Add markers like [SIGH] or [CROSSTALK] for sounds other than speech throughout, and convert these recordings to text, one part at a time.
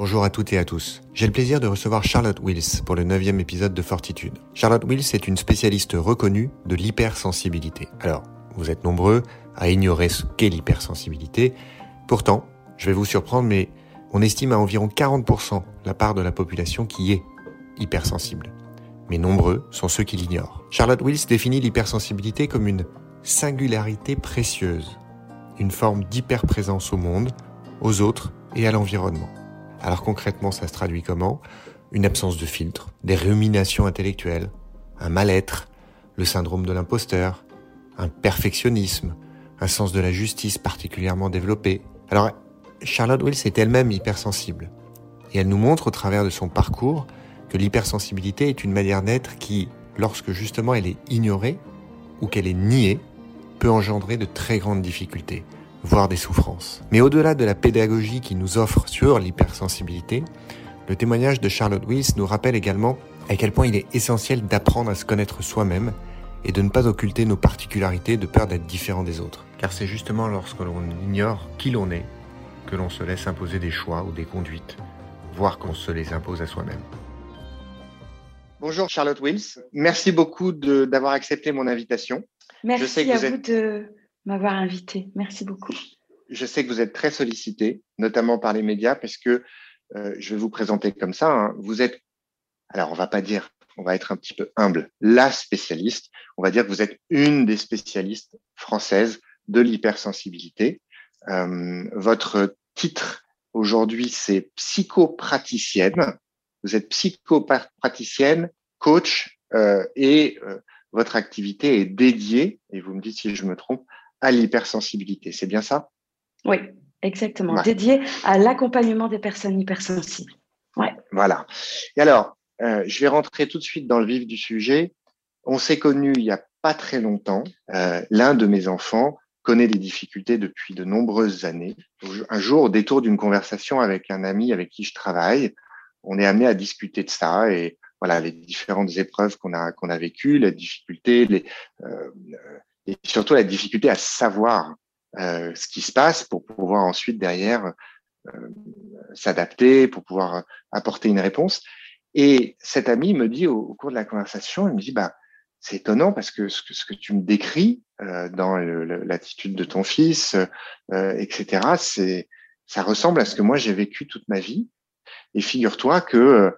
Bonjour à toutes et à tous. J'ai le plaisir de recevoir Charlotte Wills pour le neuvième épisode de Fortitude. Charlotte Wills est une spécialiste reconnue de l'hypersensibilité. Alors, vous êtes nombreux à ignorer ce qu'est l'hypersensibilité. Pourtant, je vais vous surprendre, mais on estime à environ 40% la part de la population qui est hypersensible. Mais nombreux sont ceux qui l'ignorent. Charlotte Wills définit l'hypersensibilité comme une singularité précieuse, une forme d'hyperprésence au monde, aux autres et à l'environnement. Alors concrètement, ça se traduit comment? Une absence de filtre, des ruminations intellectuelles, un mal-être, le syndrome de l'imposteur, un perfectionnisme, un sens de la justice particulièrement développé. Alors, Charlotte Wills est elle-même hypersensible. Et elle nous montre au travers de son parcours que l'hypersensibilité est une manière d'être qui, lorsque justement elle est ignorée ou qu'elle est niée, peut engendrer de très grandes difficultés voire des souffrances. Mais au-delà de la pédagogie qui nous offre sur l'hypersensibilité, le témoignage de Charlotte Wills nous rappelle également à quel point il est essentiel d'apprendre à se connaître soi-même et de ne pas occulter nos particularités de peur d'être différent des autres. Car c'est justement lorsque l'on ignore qui l'on est que l'on se laisse imposer des choix ou des conduites, voire qu'on se les impose à soi-même. Bonjour Charlotte Wills, merci beaucoup d'avoir accepté mon invitation. Merci à vous, de m'avoir invité. Merci beaucoup. Je sais que vous êtes très sollicité, notamment par les médias, parce que euh, je vais vous présenter comme ça. Hein. Vous êtes, alors on va pas dire, on va être un petit peu humble, la spécialiste. On va dire que vous êtes une des spécialistes françaises de l'hypersensibilité. Euh, votre titre aujourd'hui, c'est psychopraticienne. Vous êtes psychopraticienne, coach, euh, et euh, votre activité est dédiée, et vous me dites si je me trompe, à l'hypersensibilité. C'est bien ça? Oui, exactement. Dédié à l'accompagnement des personnes hypersensibles. Ouais. Voilà. Et alors, euh, je vais rentrer tout de suite dans le vif du sujet. On s'est connus il n'y a pas très longtemps. Euh, L'un de mes enfants connaît des difficultés depuis de nombreuses années. Un jour, au détour d'une conversation avec un ami avec qui je travaille, on est amené à discuter de ça et voilà les différentes épreuves qu'on a qu'on a vécues, les difficultés, les, euh, et surtout la difficulté à savoir euh, ce qui se passe pour pouvoir ensuite derrière euh, s'adapter, pour pouvoir apporter une réponse. Et cet ami me dit au, cours de la conversation, il me dit bah c'est étonnant parce que ce que, ce que tu me décris euh, dans l'attitude de ton fils, euh, etc. C'est ça ressemble à ce que moi j'ai vécu toute ma vie. Et figure-toi que euh,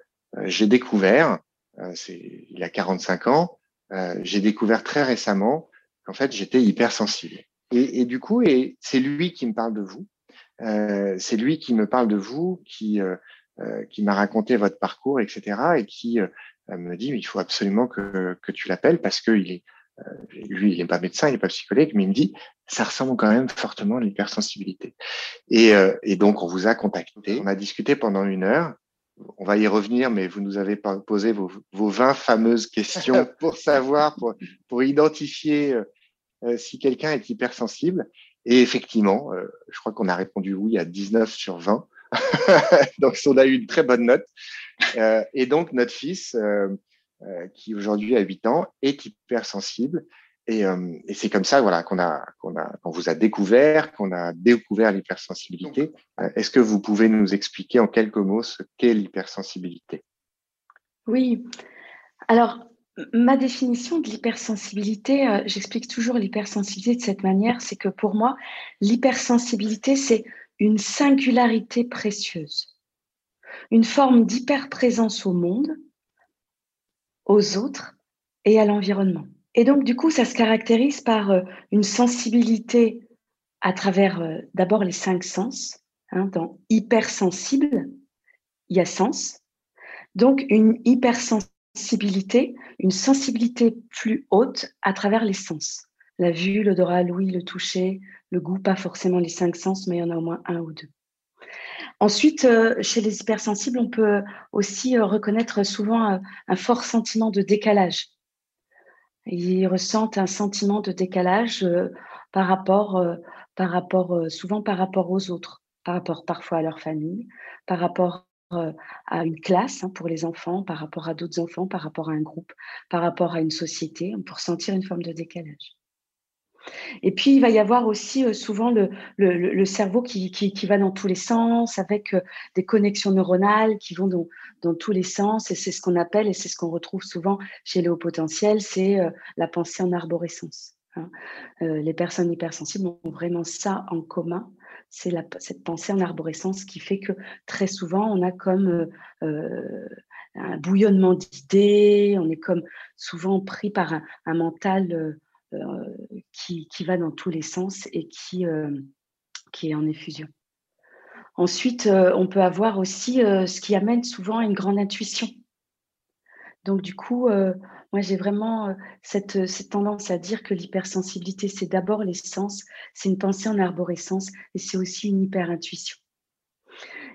j'ai découvert, euh, c'est il a 45 ans, j'ai découvert très récemment en fait, j'étais hypersensible. Et, et du coup, et c'est lui qui me parle de vous. Euh, c'est lui qui me parle de vous, qui euh, euh qui m'a raconté votre parcours, etc. Et qui euh, me dit, il faut absolument que, que tu l'appelles parce que il est, euh, lui, il n'est pas médecin, il n'est pas psychologue, mais il me dit, ça ressemble quand même fortement à l'hypersensibilité. Et, et donc, on vous a contacté. On a discuté pendant une heure on va y revenir, mais vous nous avez posé vos, vos 20 fameuses questions [LAUGHS] pour savoir, pour, pour identifier euh, euh, si quelqu'un est hypersensible. Et effectivement, euh, je crois qu'on a répondu oui à 19 sur 20. [LAUGHS] donc, on a eu une très bonne note. et donc, notre fils, qui aujourd'hui a 8 ans, est hypersensible. Et, euh, et c'est comme ça, voilà, qu'on a, qu'on a, qu'on vous a découvert, qu'on a découvert l'hypersensibilité. Euh, est-ce que vous pouvez nous expliquer en quelques mots ce qu'est l'hypersensibilité? Oui. Alors, ma définition de l'hypersensibilité, euh, j'explique toujours l'hypersensibilité de cette manière, c'est que pour moi, l'hypersensibilité, c'est une singularité précieuse, une forme d'hyperprésence au monde, aux autres et à l'environnement. Et donc, du coup, ça se caractérise par euh, une sensibilité à travers euh, d'abord les cinq sens. Hein, dans hypersensible, il y a sens. Donc, une hypersensibilité, une sensibilité plus haute à travers les sens. La vue, l'odorat, l'ouïe, le toucher, le goût, pas forcément les cinq sens, mais il y en a au moins un ou deux. Ensuite, euh, chez les hypersensibles, on peut aussi reconnaître souvent un fort sentiment de décalage ils ressentent un sentiment de décalage euh, par rapport, euh, par rapport euh, souvent par rapport aux autres, par rapport parfois à leur famille, par rapport à une classe hein, pour les enfants, par rapport à d'autres enfants, par rapport à un groupe, par rapport à une société, pour sentir une forme de décalage. Et puis, il va y avoir aussi euh, souvent le, cerveau qui, va dans tous les sens, avec euh, des connexions neuronales qui vont dans, tous les sens. Et c'est ce qu'on appelle, et c'est ce qu'on retrouve souvent chez les hauts potentiels, c'est euh, la pensée en arborescence. Hein. les personnes hypersensibles ont vraiment ça en commun. C'est cette pensée en arborescence qui fait que très souvent, on a comme un bouillonnement d'idées, on est comme souvent pris par un mental euh, qui, va dans tous les sens et qui, euh, qui est en effusion. Ensuite, euh, on peut avoir aussi ce qui amène souvent à une grande intuition. Donc, du coup, moi, j'ai vraiment cette, cette, tendance à dire que l'hypersensibilité, c'est d'abord les sens, c'est une pensée en arborescence et c'est aussi une hyper-intuition.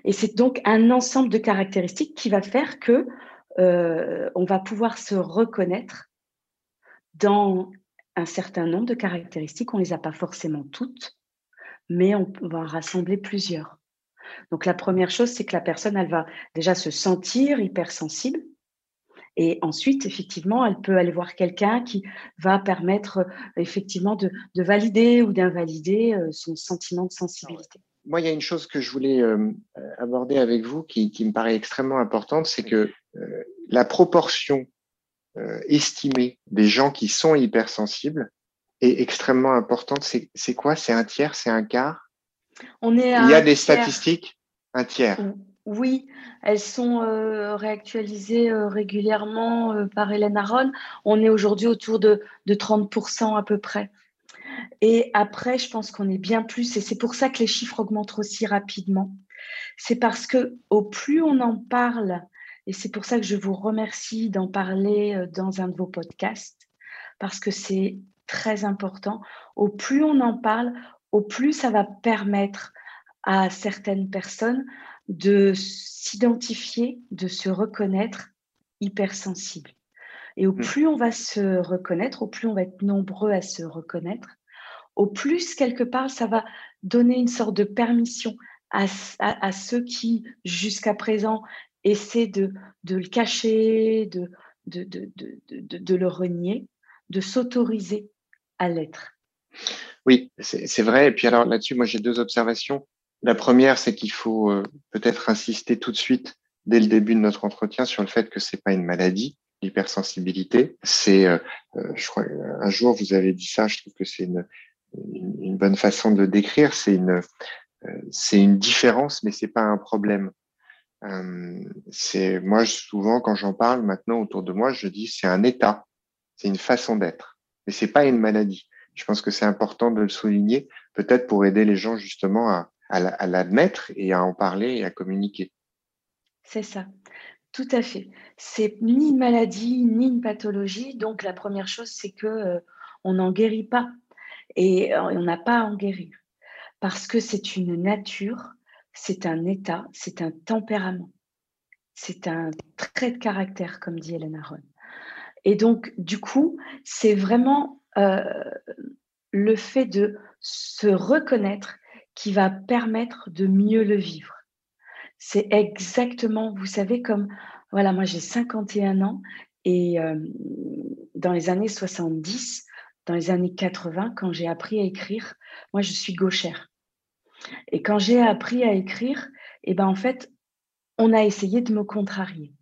Et c'est donc un ensemble de caractéristiques qui va faire que on va pouvoir se reconnaître dans un certain nombre de caractéristiques. On ne les a pas forcément toutes, mais on va en rassembler plusieurs. Donc la première chose, c'est que la personne, elle va déjà se sentir hypersensible. Et ensuite, effectivement, elle peut aller voir quelqu'un qui va permettre effectivement de, valider ou d'invalider euh, son sentiment de sensibilité. Moi, il y a une chose que je voulais euh, aborder avec vous qui, me paraît extrêmement importante, c'est que euh, la proportion euh, estimée des gens qui sont hypersensibles est extrêmement importante. C'est quoi? C'est un tiers? C'est un quart? On est Il y a des statistiques? Un tiers oui, elles sont euh, réactualisées euh, régulièrement par Hélène Aron. On est aujourd'hui autour de, de 30% à peu près. Et après, je pense qu'on est bien plus, et c'est pour ça que les chiffres augmentent aussi rapidement. C'est parce que au plus on en parle et c'est pour ça que je vous remercie d'en parler euh, dans un de vos podcasts, parce que c'est très important. Au plus on en parle, au plus ça va permettre à certaines personnes de s'identifier, de se reconnaître hypersensibles. Et au mmh. plus on va se reconnaître, au plus on va être nombreux à se reconnaître, au plus, quelque part, ça va donner une sorte de permission à, à ceux qui, jusqu'à présent, essaie de, de le cacher, de, le renier, de s'autoriser à l'être. Oui, c'est vrai. Et puis alors là-dessus, moi j'ai deux observations. La première, c'est qu'il faut euh, peut-être insister tout de suite, dès le début de notre entretien, sur le fait que c'est pas une maladie, l'hypersensibilité. C'est, euh, euh, je crois, un jour vous avez dit ça. Je trouve que c'est une, bonne façon de décrire. C'est une, c'est une différence, mais c'est pas un problème. Euh, c'est moi souvent quand j'en parle maintenant autour de moi, je dis c'est un état, c'est une façon d'être, mais c'est pas une maladie. Je pense que c'est important de le souligner, peut-être pour aider les gens justement à, l'admettre et à en parler et à communiquer. C'est ça, tout à fait. C'est ni une maladie ni une pathologie. Donc la première chose, c'est que euh, on n'en guérit pas et euh, on n'a pas à en guérir parce que c'est une nature c'est un état, c'est un tempérament, c'est un trait de caractère, comme dit Hélène Aron. Et donc, du coup, c'est vraiment euh, le fait de se reconnaître qui va permettre de mieux le vivre. C'est exactement, vous savez, comme, voilà, moi j'ai 51 ans et euh, dans les années 70, dans les années 80, quand j'ai appris à écrire, moi je suis gauchère. Et quand j'ai appris à écrire, eh ben en fait, on a essayé de me contrarier.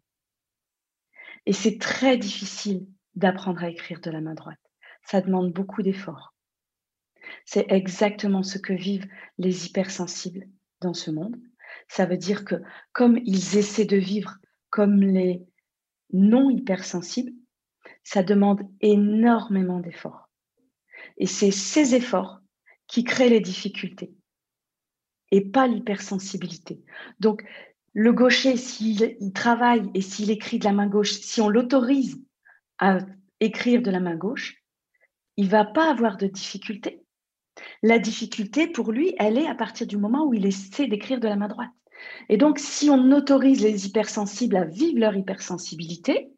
Et c'est très difficile d'apprendre à écrire de la main droite. Ça demande beaucoup d'efforts. C'est exactement ce que vivent les hypersensibles dans ce monde. Ça veut dire que comme ils essaient de vivre comme les non hypersensibles, ça demande énormément d'efforts. Et c'est ces efforts qui créent les difficultés et pas l'hypersensibilité. Donc, le gaucher, s'il travaille et s'il écrit de la main gauche, si on l'autorise à écrire de la main gauche, il va pas avoir de difficulté. La difficulté, pour lui, elle est à partir du moment où il essaie d'écrire de la main droite. Et donc, si on autorise les hypersensibles à vivre leur hypersensibilité,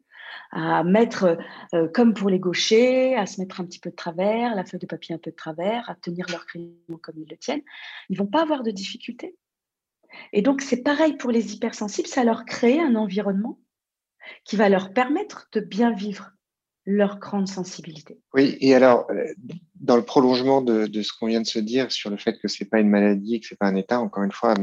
à mettre, euh, comme pour les gauchers, à se mettre un petit peu de travers, la feuille de papier un peu de travers, à tenir leur crayon comme ils le tiennent, ils vont pas avoir de difficultés. Et donc, c'est pareil pour les hypersensibles, ça leur crée un environnement qui va leur permettre de bien vivre leur grande sensibilité. Oui, et alors, euh, dans le prolongement de, de ce qu'on vient de se dire sur le fait que c'est pas une maladie, que c'est pas un état, encore une fois,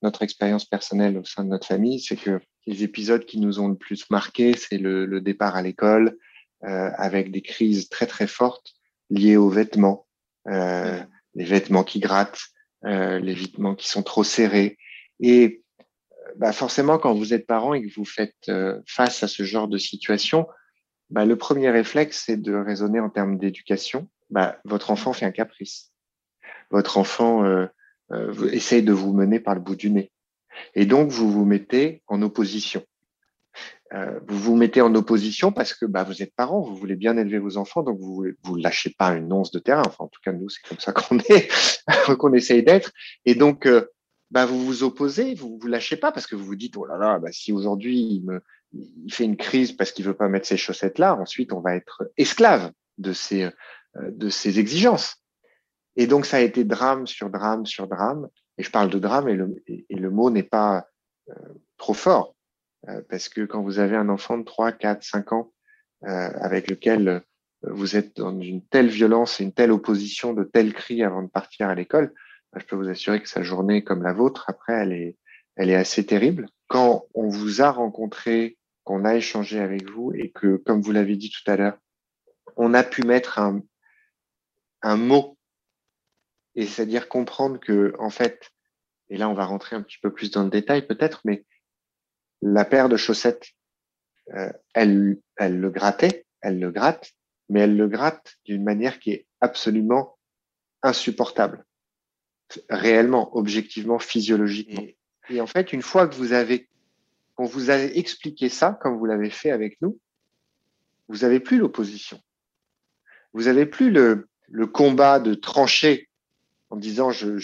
notre expérience personnelle au sein de notre famille, c'est que les épisodes qui nous ont le plus marqué, c'est le, le, départ à l'école, euh, avec des crises très très fortes liées aux vêtements, euh, les vêtements qui grattent, euh, les vêtements qui sont trop serrés. Et bah forcément, quand vous êtes parent et que vous faites face à ce genre de situation, bah, le premier réflexe, c'est de raisonner en termes d'éducation. Bah, votre enfant fait un caprice. Votre enfant euh, euh, essaye de vous mener par le bout du nez. Et donc, vous vous mettez en opposition. Euh, vous vous mettez en opposition parce que bah, vous êtes parent, vous voulez bien élever vos enfants, donc vous vous lâchez pas une once de terrain. Enfin, en tout cas, nous, c'est comme ça qu'on est, [LAUGHS] qu'on essaye d'être. Et donc, vous vous opposez, vous vous lâchez pas parce que vous vous dites, oh là là, si aujourd'hui il me, il fait une crise parce qu'il veut pas mettre ses chaussettes là, ensuite on va être esclave de ses, euh, de exigences. Et donc ça a été drame sur drame sur drame. Et je parle de drame et le, et, le mot n'est pas euh, trop fort. Euh, parce que quand vous avez un enfant de 3, 4, 5 ans avec lequel vous êtes dans une telle violence et une telle opposition, de tels cris avant de partir à l'école, bah, je peux vous assurer que sa journée comme la vôtre, après, elle est, elle est assez terrible. Quand on vous a rencontré qu'on a échangé avec vous et que, comme vous l'avez dit tout à l'heure, on a pu mettre un, mot et c'est-à-dire comprendre que, en fait, et là on va rentrer un petit peu plus dans le détail peut-être, mais la paire de chaussettes, euh, elle, le grattait, elle le gratte, mais elle le gratte d'une manière qui est absolument insupportable, réellement, objectivement, physiologiquement. Et en fait, une fois que vous avez quand vous avez expliqué ça, comme vous l'avez fait avec nous, vous n'avez plus l'opposition. Vous n'avez plus le, combat de trancher en disant je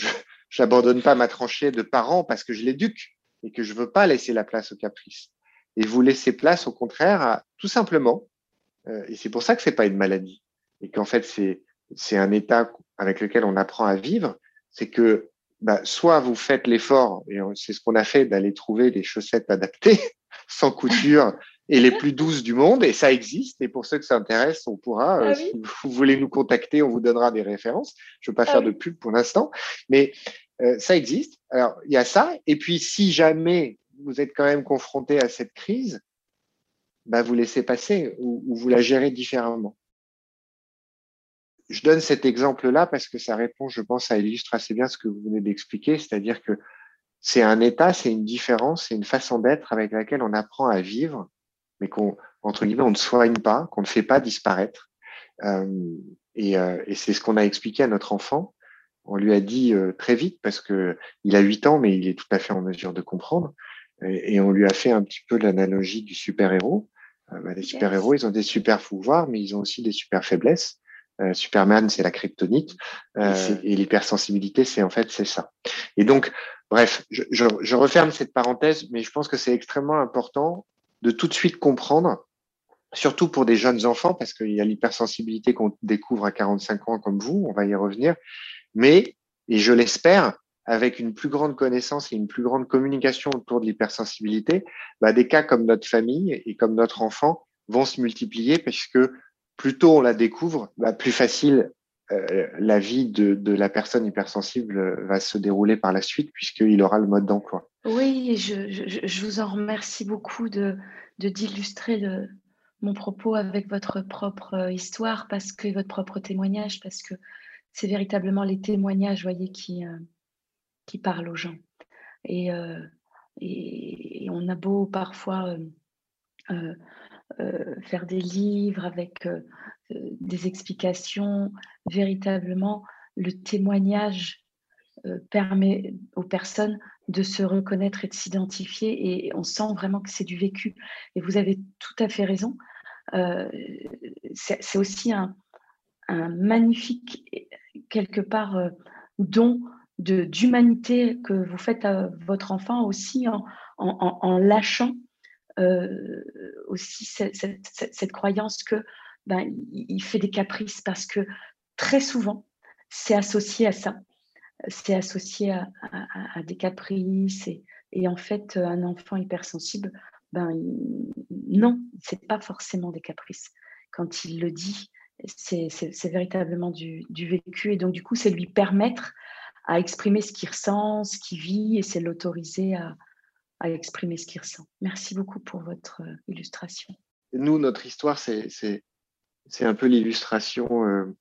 n'abandonne [LAUGHS] pas ma tranchée de parents parce que je l'éduque et que je veux pas laisser la place au caprice. Et vous laissez place au contraire à tout simplement, euh, et c'est pour ça que c'est pas une maladie et qu'en fait c'est un état avec lequel on apprend à vivre, c'est que bah, soit vous faites l'effort, et c'est ce qu'on a fait, d'aller trouver des chaussettes adaptées, [LAUGHS] sans couture, et les plus douces du monde, et ça existe. Et pour ceux que ça intéresse, on pourra, euh, ah si vous voulez nous contacter, on vous donnera des références. Je ne veux pas ah faire de pub pour l'instant, mais euh, ça existe. Alors, il y a ça. Et puis, si jamais vous êtes quand même confronté à cette crise, bah, vous laissez passer ou vous la gérez différemment je donne cet exemple-là parce que ça répond, je pense, ça illustre assez bien ce que vous venez d'expliquer, c'est-à-dire que c'est un état, c'est une différence, c'est une façon d'être avec laquelle on apprend à vivre, mais qu'on, entre guillemets, on ne soigne pas, qu'on ne fait pas disparaître. Euh, et, euh, et c'est ce qu'on a expliqué à notre enfant. On lui a dit euh, très vite parce que il a huit ans, mais il est tout à fait en mesure de comprendre. Et, et on lui a fait un petit peu l'analogie du super-héros. Bah, les super-héros, ils ont des super pouvoirs, mais ils ont aussi des super faiblesses. Euh, Superman, c'est la kryptonite. Euh, et l'hypersensibilité, c'est en fait, c'est ça. Et donc, bref, je, je, je, referme cette parenthèse, mais je pense que c'est extrêmement important de tout de suite comprendre, surtout pour des jeunes enfants, parce qu'il y a l'hypersensibilité qu'on découvre à 45 ans comme vous, on va y revenir, mais, et je l'espère, avec une plus grande connaissance et une plus grande communication autour de l'hypersensibilité, bah, des cas comme notre famille et comme notre enfant vont se multiplier parce que plus tôt on la découvre, bah, plus facile euh, la vie de, la personne hypersensible va se dérouler par la suite puisqu'il aura le mode d'emploi. Oui, je, vous en remercie beaucoup de d'illustrer mon propos avec votre propre euh, histoire parce que votre propre témoignage parce que c'est véritablement les témoignages, voyez, qui euh, parlent aux gens. Et, on a beau parfois euh, faire des livres avec euh, euh, des explications. Véritablement, le témoignage permet aux personnes de se reconnaître et de s'identifier et on sent vraiment que c'est du vécu. Et vous avez tout à fait raison. c'est aussi un, magnifique, quelque part, don d'humanité que vous faites à votre enfant aussi en, en lâchant euh, aussi cette, croyance que ben, il fait des caprices parce que très souvent, c'est associé à ça. C'est associé à, des caprices. Et, en fait, un enfant hypersensible, ben, non, c'est pas forcément des caprices. quand il le dit, c'est véritablement du, vécu. Et donc, du coup, c'est lui permettre à exprimer ce qu'il ressent, ce qu'il vit, et c'est l'autoriser à, exprimer ce qu'il ressent. Merci beaucoup pour votre euh, illustration. Nous, notre histoire, c'est un peu l'illustration euh,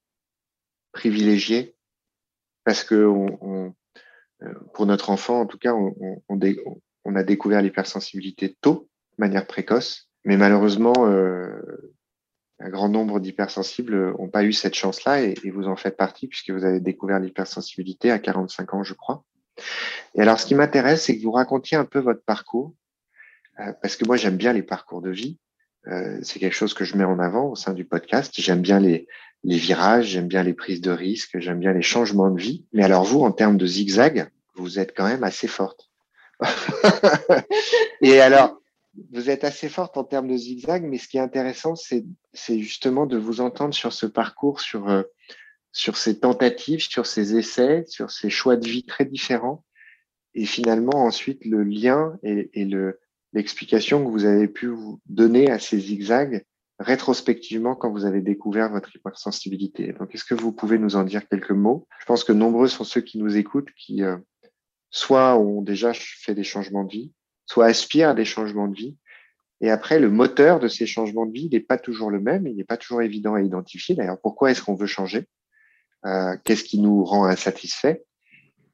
privilégiée parce que euh, pour notre enfant, en tout cas, on, a découvert l'hypersensibilité tôt, de manière précoce, mais malheureusement, un grand nombre d'hypersensibles n'ont pas eu cette chance-là et, vous en faites partie puisque vous avez découvert l'hypersensibilité à 45 ans, je crois. Et alors, ce qui m'intéresse, c'est que vous racontiez un peu votre parcours, parce que moi, j'aime bien les parcours de vie. Euh, c'est quelque chose que je mets en avant au sein du podcast. J'aime bien les, les virages, j'aime bien les prises de risques, j'aime bien les changements de vie. Mais alors vous, en termes de zigzag, vous êtes quand même assez forte. [LAUGHS] Et alors, vous êtes assez forte en termes de zigzag, mais ce qui est intéressant, c'est justement de vous entendre sur ce parcours, sur, euh, sur ces tentatives, sur ces essais, sur ces choix de vie très différents. Et finalement, ensuite, le lien et, et le, l'explication que vous avez pu vous donner à ces zigzags rétrospectivement quand vous avez découvert votre hypersensibilité. Donc, est-ce que vous pouvez nous en dire quelques mots? Je pense que nombreux sont ceux qui nous écoutent qui euh, soit ont déjà fait des changements de vie, soit aspirent à des changements de vie. Et après, le moteur de ces changements de vie n'est pas toujours le même, il n'est pas toujours évident à identifier. D'ailleurs, pourquoi est-ce qu'on veut changer? Euh, Qu'est-ce qui nous rend insatisfait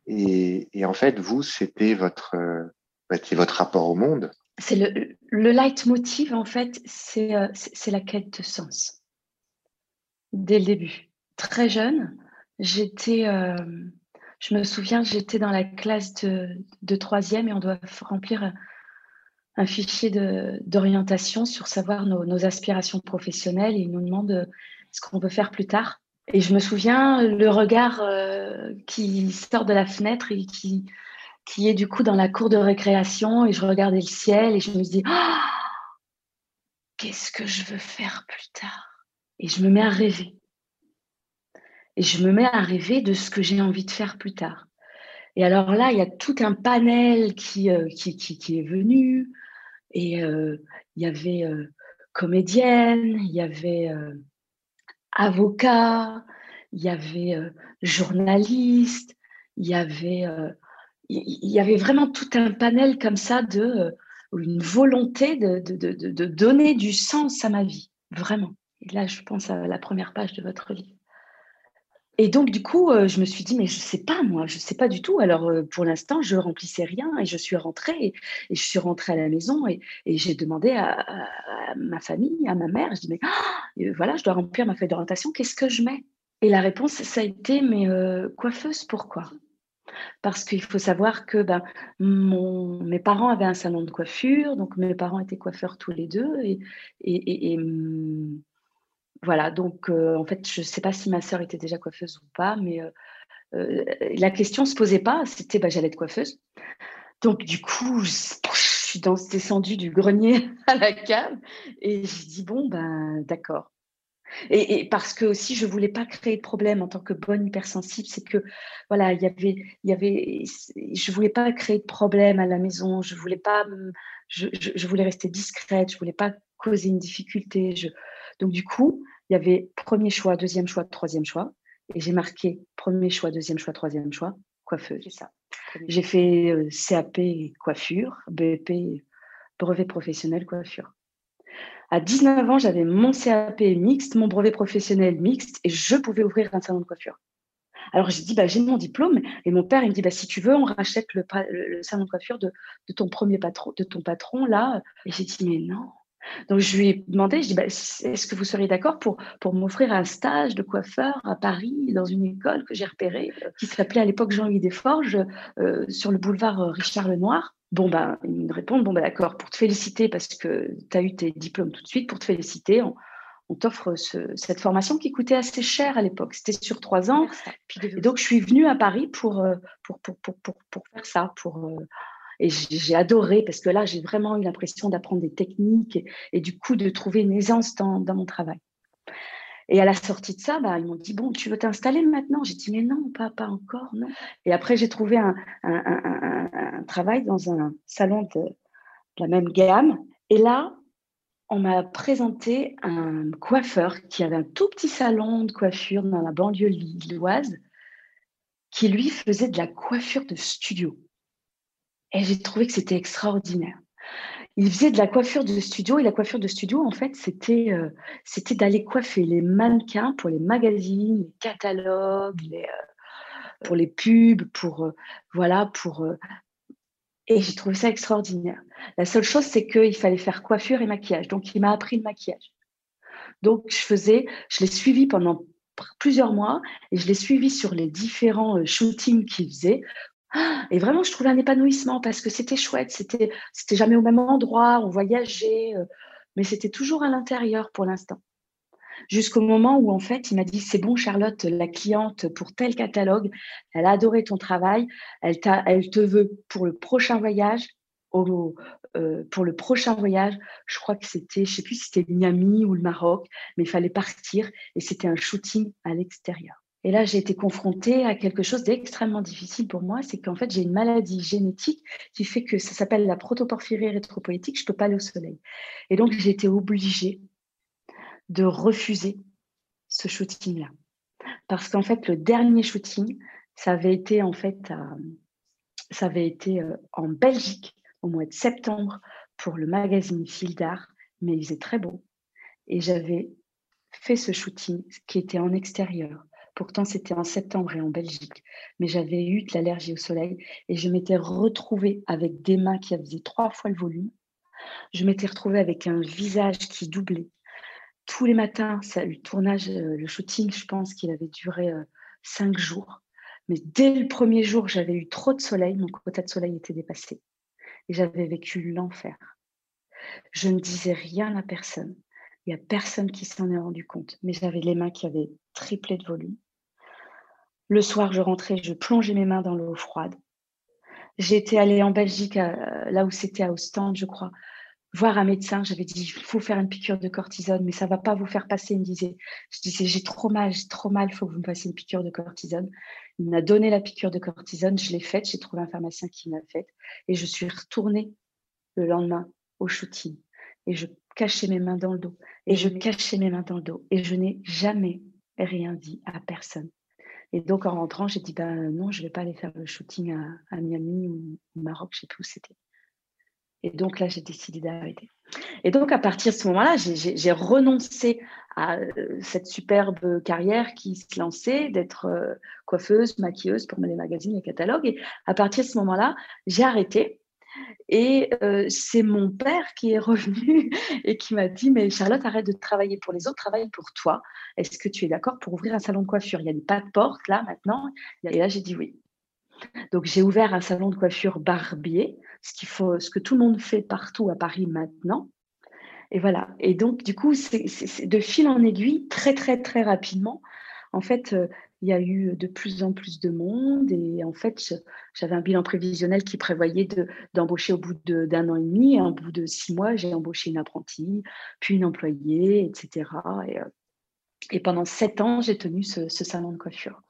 et, en fait, vous, c'était votre, euh, votre rapport au monde c'est le, le leitmotiv, en fait, euh, c'est la quête de sens. Dès le début. Très jeune, j'étais, euh, je me souviens, j'étais dans la classe de, troisième et on doit remplir un, fichier d'orientation sur savoir nos, aspirations professionnelles et ils nous demandent euh, ce qu'on veut faire plus tard. Et je me souviens le regard qui sort de la fenêtre et qui, qui est du coup dans la cour de récréation et je regardais le ciel et je me dis oh, qu'est-ce que je veux faire plus tard? Et je me mets à rêver. Et je me mets à rêver de ce que j'ai envie de faire plus tard. Et alors là, il y a tout un panel qui, euh, qui, qui, est venu. Et euh, il y avait euh, comédienne, il y avait avocat, il y avait journaliste, il y avait il y avait vraiment tout un panel comme ça de euh, une volonté de, de, de, donner du sens à ma vie, vraiment. Là, je pense à la première page de votre livre. Et donc, du coup, euh, je me suis dit, mais je ne sais pas, moi, je ne sais pas du tout. Alors, euh, pour l'instant, je remplissais rien et je suis rentrée et, je suis rentrée à la maison et, j'ai demandé à, ma famille, à ma mère, je dis, mais ah, voilà, je dois remplir ma feuille d'orientation, qu'est-ce que je mets? Et la réponse, ça a été, mais coiffeuse, pourquoi? Parce qu'il faut savoir que ben, mes parents avaient un salon de coiffure, donc mes parents étaient coiffeurs tous les deux. Et, mmh, voilà, donc en fait, je ne sais pas si ma sœur était déjà coiffeuse ou pas, mais la question ne se posait pas, c'était ben, j'allais être coiffeuse. Donc du coup, je, suis descendue du grenier [LAUGHS] à la cave et j'ai dit bon, ben d'accord. Et, parce que aussi, je voulais pas créer de problème en tant que bonne hypersensible, c'est que voilà, il y avait, il y avait, je voulais pas créer de problème à la maison, je voulais pas, je, je, voulais rester discrète, je voulais pas causer une difficulté. Je... Donc du coup, il y avait premier choix, deuxième choix, troisième choix, et j'ai marqué premier choix, deuxième choix, troisième choix, coiffeuse. C'est ça. J'ai fait euh, CAP coiffure, BEP brevet professionnel coiffure. À 19 ans, j'avais mon CAP mixte, mon brevet professionnel mixte, et je pouvais ouvrir un salon de coiffure. Alors j'ai dit, bah, j'ai mon diplôme, et mon père, il me dit, bah, si tu veux, on rachète le, salon de coiffure de, ton premier patron, de ton patron, là. Et j'ai dit, mais non. Donc je lui ai demandé, je dis, bah, est-ce que vous seriez d'accord pour, pour m'offrir un stage de coiffeur à Paris, dans une école que j'ai repérée, euh, qui s'appelait à l'époque Jean-Louis Desforges, euh, sur le boulevard euh, Richard Lenoir? Bon, ben, ils me répondent, bon, ben, d'accord, pour te féliciter parce que tu as eu tes diplômes tout de suite, pour te féliciter, on, t'offre cette formation qui coûtait assez cher à l'époque. C'était sur trois ans. et donc, je suis venue à Paris pour, pour, pour, pour, pour faire ça. Pour, et j'ai adoré parce que là, j'ai vraiment eu l'impression d'apprendre des techniques et, du coup, de trouver une aisance dans, mon travail. Et à la sortie de ça, bah, ils m'ont dit Bon, tu veux t'installer maintenant? J'ai dit Mais non, pas, pas encore, non. Et après, j'ai trouvé un, travail dans un salon de, la même gamme. Et là, on m'a présenté un coiffeur qui avait un tout petit salon de coiffure dans la banlieue lilloise, qui lui faisait de la coiffure de studio. Et j'ai trouvé que c'était extraordinaire. Il faisait de la coiffure de studio et la coiffure de studio, en fait, c'était euh, d'aller coiffer les mannequins pour les magazines, les catalogues, euh, pour les pubs, pour euh, voilà, pour et j'ai trouvé ça extraordinaire. La seule chose, c'est qu'il fallait faire coiffure et maquillage. Donc, il m'a appris le maquillage. Donc, je faisais, je l'ai suivi pendant plusieurs mois et je l'ai suivi sur les différents shootings qu'il faisait et vraiment, je trouvais un épanouissement parce que c'était chouette, c'était, c'était jamais au même endroit, on voyageait, euh, mais c'était toujours à l'intérieur pour l'instant. Jusqu'au moment où, en fait, il m'a dit C'est bon, Charlotte, la cliente pour tel catalogue, elle a adoré ton travail, elle, te veut pour le prochain voyage. Euh, pour le prochain voyage, je crois que c'était, je sais plus si c'était Miami ou le Maroc, mais il fallait partir et c'était un shooting à l'extérieur. Et là, j'ai été confrontée à quelque chose d'extrêmement difficile pour moi, c'est qu'en fait, j'ai une maladie génétique qui fait que ça s'appelle la protoporphyrie érythropoïétique, je ne peux pas aller au soleil. Et donc, j'ai été obligée de refuser ce shooting-là. Parce qu'en fait, le dernier shooting, ça avait été en fait, ça avait été euh, en Belgique au mois de septembre pour le magazine Fil d'Art, mais il faisait très beau. Et j'avais fait ce shooting qui était en extérieur Pourtant, c'était en septembre et en Belgique. Mais j'avais eu de l'allergie au soleil et je m'étais retrouvée avec des mains qui faisaient trois fois le volume. Je m'étais retrouvée avec un visage qui doublait. Tous les matins, le tournage, euh, le shooting, je pense qu'il avait duré euh, cinq jours. Mais dès le premier jour, j'avais eu trop de soleil, mon quota de soleil était dépassé. Et j'avais vécu l'enfer. Je ne disais rien à personne. Il n'y a personne qui s'en est rendu compte. Mais j'avais les mains qui avaient triplé de volume. Le soir, je rentrais, je plongeais mes mains dans l'eau froide. J'étais allée en Belgique, euh, là où c'était à Ostende, je crois, voir un médecin. J'avais dit, il faut faire une piqûre de cortisone, mais ça ne va pas vous faire passer. Il me disait, je disais, j'ai trop mal, j'ai trop mal, il faut que vous me fassiez une piqûre de cortisone. Il m'a donné la piqûre de cortisone, je l'ai faite, j'ai trouvé un pharmacien qui m'a faite, et je suis retournée le lendemain au shooting. Et je cachais mes mains dans le dos, et je cachais mes mains dans le dos, et je n'ai jamais rien dit à personne. Et donc, en rentrant, j'ai dit, ben non, je ne vais pas aller faire le shooting à, Miami ou au Maroc, je ne sais plus où c'était. Et donc là, j'ai décidé d'arrêter. Et donc, à partir de ce moment-là, j'ai renoncé à euh, cette superbe carrière qui se lançait d'être euh, coiffeuse, maquilleuse pour les magazines, les catalogues. Et à partir de ce moment-là, j'ai arrêté. Et euh, c'est mon père qui est revenu [LAUGHS] et qui m'a dit, mais Charlotte, arrête de travailler pour les autres, travaille pour toi. Est-ce que tu es d'accord pour ouvrir un salon de coiffure? Il y a pas de porte là maintenant. Et là, j'ai dit oui. Donc j'ai ouvert un salon de coiffure barbier, ce, qu'il faut, ce que tout le monde fait partout à Paris maintenant. Et voilà. Et donc, du coup, c'est de fil en aiguille, très, très, très rapidement. En fait, euh, il y a eu de plus en plus de monde et en fait, j'avais un bilan prévisionnel qui prévoyait d'embaucher au bout d'un an et demi. au bout de six mois, j'ai embauché une apprentie, puis une employée, etc. Et, euh, et pendant sept ans, j'ai tenu ce, salon de coiffure.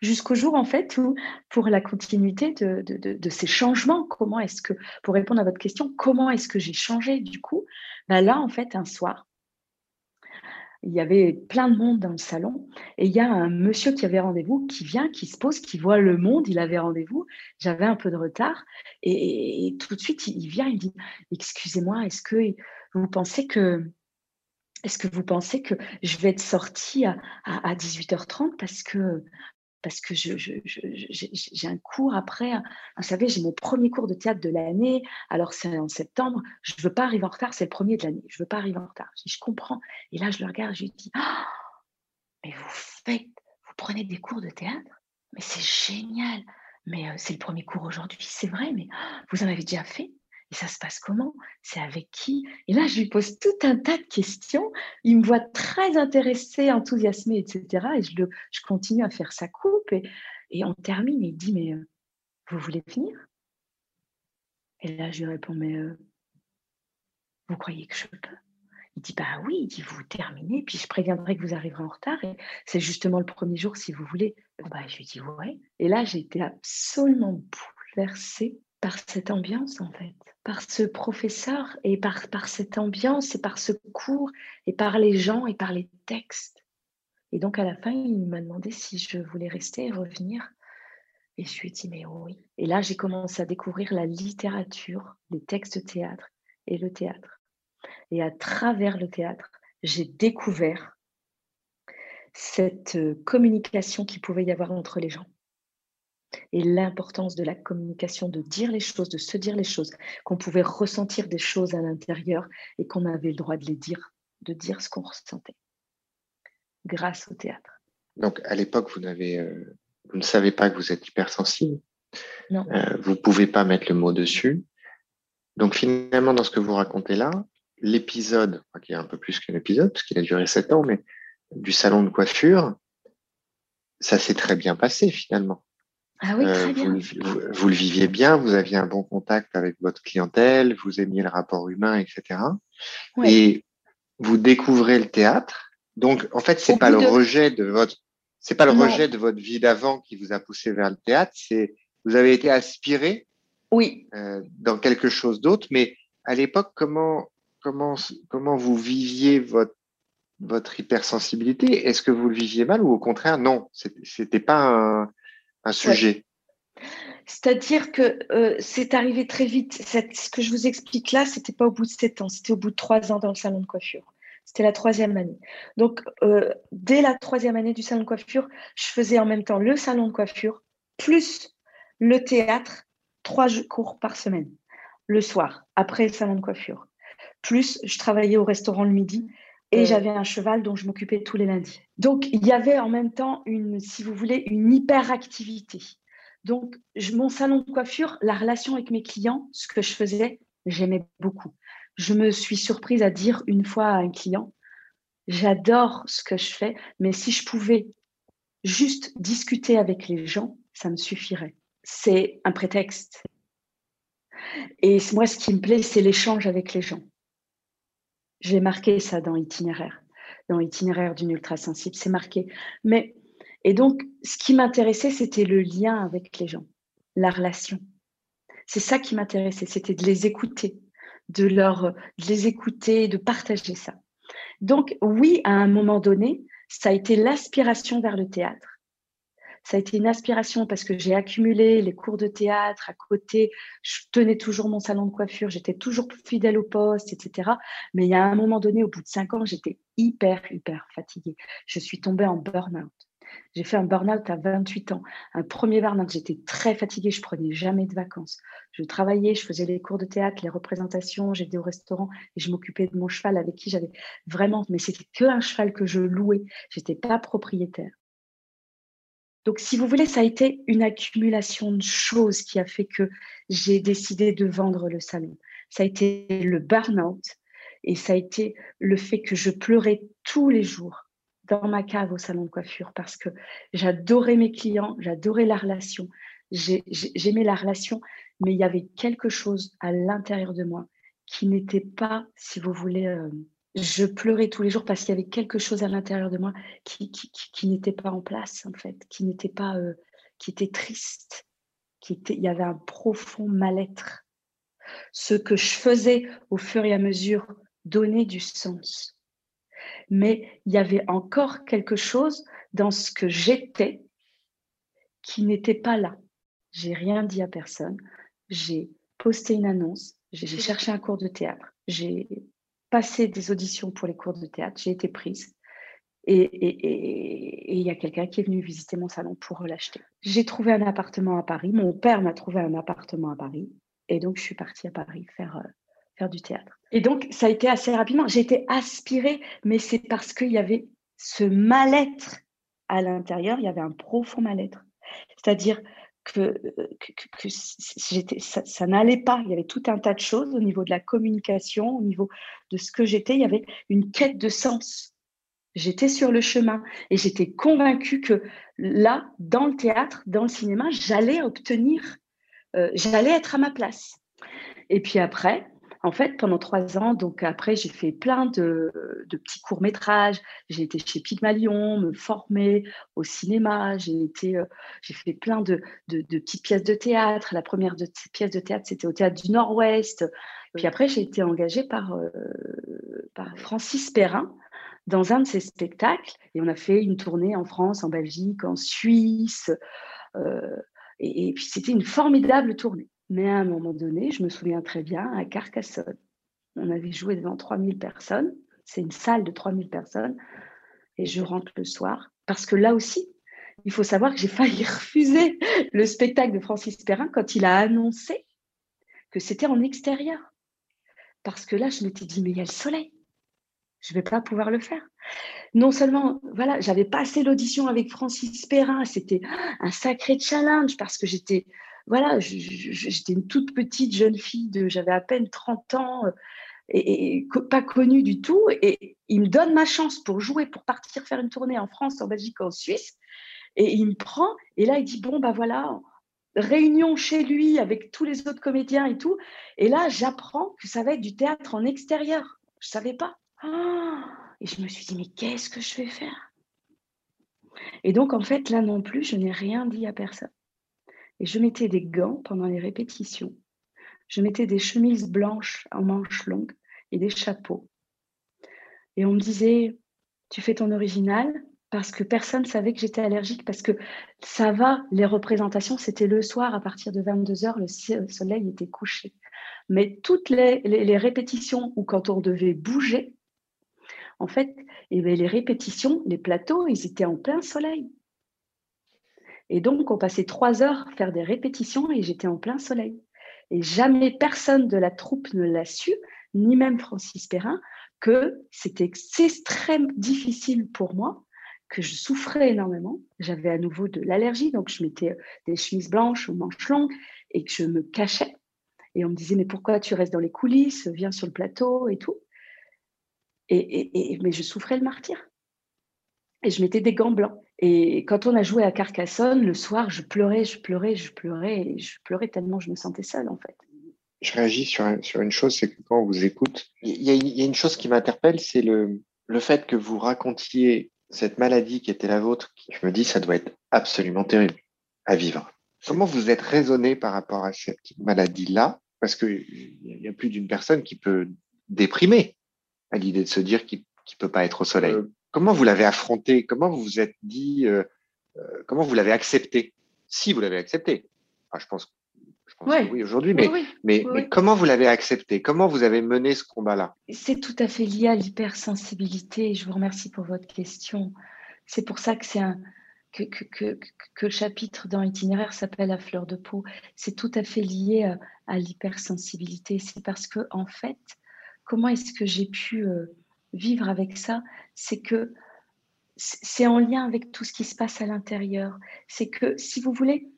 Jusqu'au jour, en fait, où, pour la continuité de, de, ces changements, comment est-ce que, pour répondre à votre question, comment est-ce que j'ai changé du coup? Ben Là, en fait, un soir, il y avait plein de monde dans le salon et il y a un monsieur qui avait rendez-vous qui vient, qui se pose, qui voit le monde, il avait rendez-vous, j'avais un peu de retard et, tout de suite il, vient, il dit excusez-moi, est-ce que vous pensez que est-ce que vous pensez que je vais être sortie à, à 18h30 parce que parce que j'ai un cours après. Vous savez, j'ai mon premier cours de théâtre de l'année. Alors, c'est en septembre. Je ne veux pas arriver en retard. C'est le premier de l'année. Je ne veux pas arriver en retard. Je, comprends. Et là, je le regarde. Je lui dis «Ah, Mais vous faites, vous prenez des cours de théâtre? Mais c'est génial. Mais euh, c'est le premier cours aujourd'hui. C'est vrai. Mais vous en avez déjà fait? Et ça se passe comment? C'est avec qui? Et là, je lui pose tout un tas de questions. Il me voit très intéressé, enthousiasmé, etc. Et je, le, je continue à faire sa coupe. Et, et on termine. Il dit, mais euh, vous voulez finir Et là, je lui réponds, mais euh, vous croyez que je peux? Il dit, bah oui, il dit, vous terminez, puis je préviendrai que vous arriverez en retard, et c'est justement le premier jour si vous voulez. Bah, je lui dis, ouais. Et là, j'ai été absolument bouleversée par cette ambiance, en fait par ce professeur et par, par cette ambiance et par ce cours et par les gens et par les textes. Et donc à la fin, il m'a demandé si je voulais rester et revenir. Et je lui ai dit, mais oui. Et là, j'ai commencé à découvrir la littérature, les textes de théâtre et le théâtre. Et à travers le théâtre, j'ai découvert cette euh, communication qui pouvait y avoir entre les gens. Et l'importance de la communication, de dire les choses, de se dire les choses, qu'on pouvait ressentir des choses à l'intérieur et qu'on avait le droit de les dire, de dire ce qu'on ressentait, grâce au théâtre. Donc à l'époque, vous, n'avez, euh, vous ne savez pas que vous êtes hypersensible. Non. Euh, vous ne pouvez pas mettre le mot dessus. Donc finalement, dans ce que vous racontez là, l'épisode, qui est un peu plus qu'un épisode, parce qu'il a duré sept ans, mais du salon de coiffure, ça s'est très bien passé finalement. Ah oui, très Euh, bien. vous, vous- vous le viviez bien, vous aviez un bon contact avec votre clientèle, vous aimiez le rapport humain, etc. Ouais. Et vous découvrez le théâtre. Donc, en fait, c'est pas le de- rejet de votre, c'est pas le Non. rejet de votre vie d'avant qui vous a poussé vers le théâtre. C'est vous avez été aspiré Oui, euh, dans quelque chose d'autre. Mais à l'époque, comment comment comment vous viviez votre votre hypersensibilité? Est-ce que vous le viviez mal ou au contraire non c'était pas un, un sujet. c'est-à-dire que euh, c'est arrivé très vite. Cette- ce que je vous explique là, c'était pas au bout de sept ans, c'était au bout de trois ans dans le salon de coiffure. C'était la troisième année. Donc, euh, dès la troisième année du salon de coiffure, je faisais en même temps le salon de coiffure plus le théâtre, trois cours par semaine, le soir, après le salon de coiffure. Plus, je travaillais au restaurant le midi et Euh. j'avais un cheval dont je m'occupais tous les lundis. Donc, il y avait en même temps une, si vous voulez, une hyperactivité. Donc, je- mon salon de coiffure, la relation avec mes clients, ce que je faisais, j'aimais beaucoup. Je me suis surprise à dire une fois à un client, j'adore ce que je fais, mais si je pouvais juste discuter avec les gens, ça me suffirait. C'est un prétexte. Et moi, ce qui me plaît, c'est l'échange avec les gens. J'ai marqué ça dans Itinéraire, dans Itinéraire d'une ultra-sensible, c'est marqué. Mais, et donc, ce qui m'intéressait, c'était le lien avec les gens, la relation. C'est ça qui m'intéressait, c'était de les écouter, de, leur, de les écouter, de partager ça. Donc, oui, à un moment donné, ça a été l'aspiration vers le théâtre. Ça a été une aspiration parce que j'ai accumulé les cours de théâtre à côté. Je tenais toujours mon salon de coiffure, j'étais toujours fidèle au poste, etc. Mais il y a un moment donné, au bout de cinq ans, j'étais hyper, hyper fatiguée. Je suis tombée en burn-out. J'ai fait un burn-out à 28 ans. Un premier burn-out, j'étais très fatiguée, je prenais jamais de vacances. Je travaillais, je faisais les cours de théâtre, les représentations, j'étais au restaurant et je m'occupais de mon cheval avec qui j'avais vraiment, mais c'était que un cheval que je louais. J'étais pas propriétaire. Donc, si vous voulez, ça a été une accumulation de choses qui a fait que j'ai décidé de vendre le salon. Ça a été le burn-out et ça a été le fait que je pleurais tous les jours dans ma cave au salon de coiffure parce que j'adorais mes clients, j'adorais la relation, j'ai- j'ai- j'aimais la relation, mais il y avait quelque chose à l'intérieur de moi qui n'était pas, si vous voulez, euh, je pleurais tous les jours parce qu'il y avait quelque chose à l'intérieur de moi qui, qui, qui- qui n'était pas en place, en fait, qui n'était pas, euh, qui était triste, qui était, il y avait un profond mal-être. Ce que je faisais au fur et à mesure donnait du sens. Mais il y avait encore quelque chose dans ce que j'étais qui n'était pas là. J'ai rien dit à personne. J'ai posté une annonce. J'ai j'ai [LAUGHS] cherché un cours de théâtre. J'ai passé des auditions pour les cours de théâtre. J'ai été prise. Et il y a quelqu'un qui est venu visiter mon salon pour l'acheter. J'ai trouvé un appartement à Paris. Mon père m'a trouvé un appartement à Paris. Et donc, je suis partie à Paris faire, euh, faire du théâtre. Et donc, ça a été assez rapidement. J'ai été aspirée, mais c'est parce qu'il y avait ce mal-être à l'intérieur. Il y avait un profond mal-être. C'est-à-dire que, euh, que, que- que ça, ça n'allait pas. Il y avait tout un tas de choses au niveau de la communication, au niveau de ce que j'étais. Il y avait une quête de sens. J'étais sur le chemin et j'étais convaincue que là, dans le théâtre, dans le cinéma, j'allais obtenir, euh, j'allais être à ma place. Et puis après, en fait, pendant trois ans, donc après, j'ai fait plein de, petits courts-métrages. J'ai été chez Pygmalion, me former au cinéma. J'ai été, euh, j'ai fait plein de, petites pièces de théâtre. La première de ces pièces de théâtre, c'était au Théâtre du Nord-Ouest. Puis après, j'ai été engagée par, euh, par Francis Perrin dans un de ses spectacles. Et on a fait une tournée en France, en Belgique, en Suisse. Euh, et puis, c'était une formidable tournée. Mais à un moment donné, je me souviens très bien, à Carcassonne, on avait joué devant 3000 personnes. C'est une salle de 3000 personnes. Et je rentre le soir. Parce que là aussi, il faut savoir que j'ai [LAUGHS] failli refuser le spectacle de Francis Perrin quand il a annoncé que c'était en extérieur. Parce que là, je m'étais dit, mais il y a le soleil. Je ne vais pas pouvoir le faire. Non seulement, voilà, j'avais passé l'audition avec Francis Perrin, c'était un sacré challenge parce que j'étais voilà, j'étais une toute petite jeune fille, de, j'avais à peine 30 ans euh, et, pas connue du tout. Et il me donne ma chance pour jouer, pour partir faire une tournée en France, en Belgique, en Suisse. Et il me prend, et là, il dit Bon, bah voilà, réunion chez lui avec tous les autres comédiens et tout. Et là, j'apprends que ça va être du théâtre en extérieur. Je ne savais pas. Ah et je me suis dit Mais qu'est-ce que je vais faire? Et donc, en fait, là non plus, je n'ai rien dit à personne. Et je mettais des gants pendant les répétitions. Je mettais des chemises blanches en manches longues et des chapeaux. Et on me disait, tu fais ton original parce que personne ne savait que j'étais allergique, parce que ça va, les représentations, c'était le soir à partir de 22h, le soleil était couché. Mais toutes les, répétitions ou quand on devait bouger, en fait, et eh les répétitions, les plateaux, ils étaient en plein soleil. Et donc, on passait trois heures à faire des répétitions et j'étais en plein soleil. Et jamais personne de la troupe ne l'a su, ni même Francis Perrin, que c'était extrêmement difficile pour moi, que je souffrais énormément. J'avais à nouveau de l'allergie, donc je mettais des chemises blanches ou manches longues et que je me cachais. Et on me disait, mais pourquoi tu restes dans les coulisses, viens sur le plateau et tout. Et, et mais je souffrais le martyr. Et je mettais des gants blancs. Et quand on a joué à Carcassonne, le soir, je pleurais, je pleurais, je pleurais, et je pleurais tellement je me sentais seule, en fait. Je réagis sur, sur une chose, c'est que quand on vous écoute, il y, a, une chose qui m'interpelle, c'est le, le fait que vous racontiez cette maladie qui était la vôtre. Je me dis, ça doit être absolument terrible à vivre. Comment vous êtes raisonné par rapport à cette maladie-là? Parce qu'il y a plus d'une personne qui peut déprimer à l'idée de se dire qu'il ne peut pas être au soleil. Euh, Comment vous l'avez affronté? Comment vous vous êtes dit euh, euh, Comment vous l'avez accepté? Si vous l'avez accepté. Ah, je pense, je pense que oui aujourd'hui, mais, mais, comment vous l'avez accepté? Comment vous avez mené ce combat-là? C'est tout à fait lié à l'hypersensibilité. Je vous remercie pour votre question. C'est pour ça que c'est un, que, que, que, que, le chapitre dans Itinéraire s'appelle La fleur de peau. C'est tout à fait lié à, à l'hypersensibilité. C'est parce que, en fait, comment est-ce que j'ai pu euh, vivre avec ça, c'est que c'est en lien avec tout ce qui se passe à l'intérieur. C'est que, si vous voulez,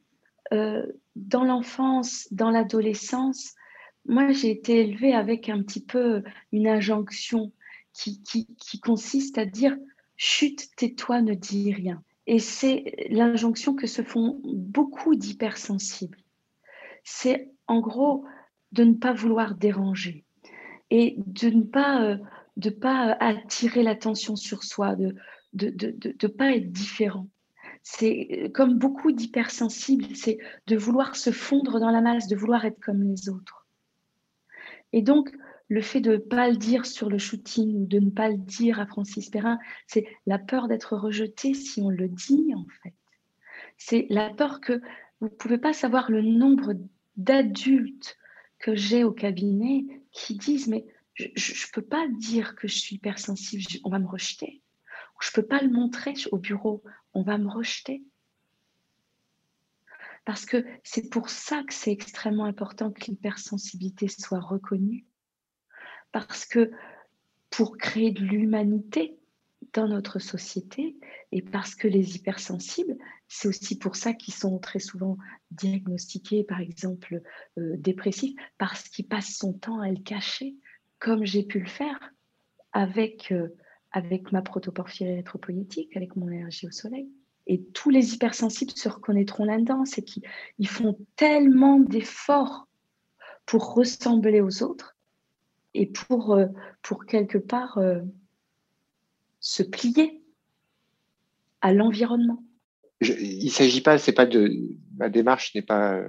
euh, dans l'enfance, dans l'adolescence, moi, j'ai été élevée avec un petit peu une injonction qui, qui consiste à dire chute, tais-toi, ne dis rien. Et c'est l'injonction que se font beaucoup d'hypersensibles. C'est en gros de ne pas vouloir déranger et de ne pas euh, de pas attirer l'attention sur soi, de ne de, de, de, pas être différent. C'est comme beaucoup d'hypersensibles, c'est de vouloir se fondre dans la masse, de vouloir être comme les autres. Et donc, le fait de ne pas le dire sur le shooting ou de ne pas le dire à Francis Perrin, c'est la peur d'être rejeté si on le dit, en fait. C'est la peur que vous ne pouvez pas savoir le nombre d'adultes que j'ai au cabinet qui disent, mais je ne peux pas dire que je suis hypersensible, on va me rejeter. Je ne peux pas le montrer au bureau, on va me rejeter. Parce que c'est pour ça que c'est extrêmement important que l'hypersensibilité soit reconnue. Parce que pour créer de l'humanité dans notre société, et parce que les hypersensibles, c'est aussi pour ça qu'ils sont très souvent diagnostiqués, par exemple, euh, dépressifs, parce qu'ils passent son temps à le cacher, comme j'ai pu le faire avec, euh, avec ma protoporphyrie érythropoïétique, avec mon allergie au soleil. Et tous les hypersensibles se reconnaîtront là-dedans, c'est qu'ils font tellement d'efforts pour ressembler aux autres et pour, euh, pour quelque part euh, se plier à l'environnement. il ne s'agit pas, c'est pas de ma démarche n'est pas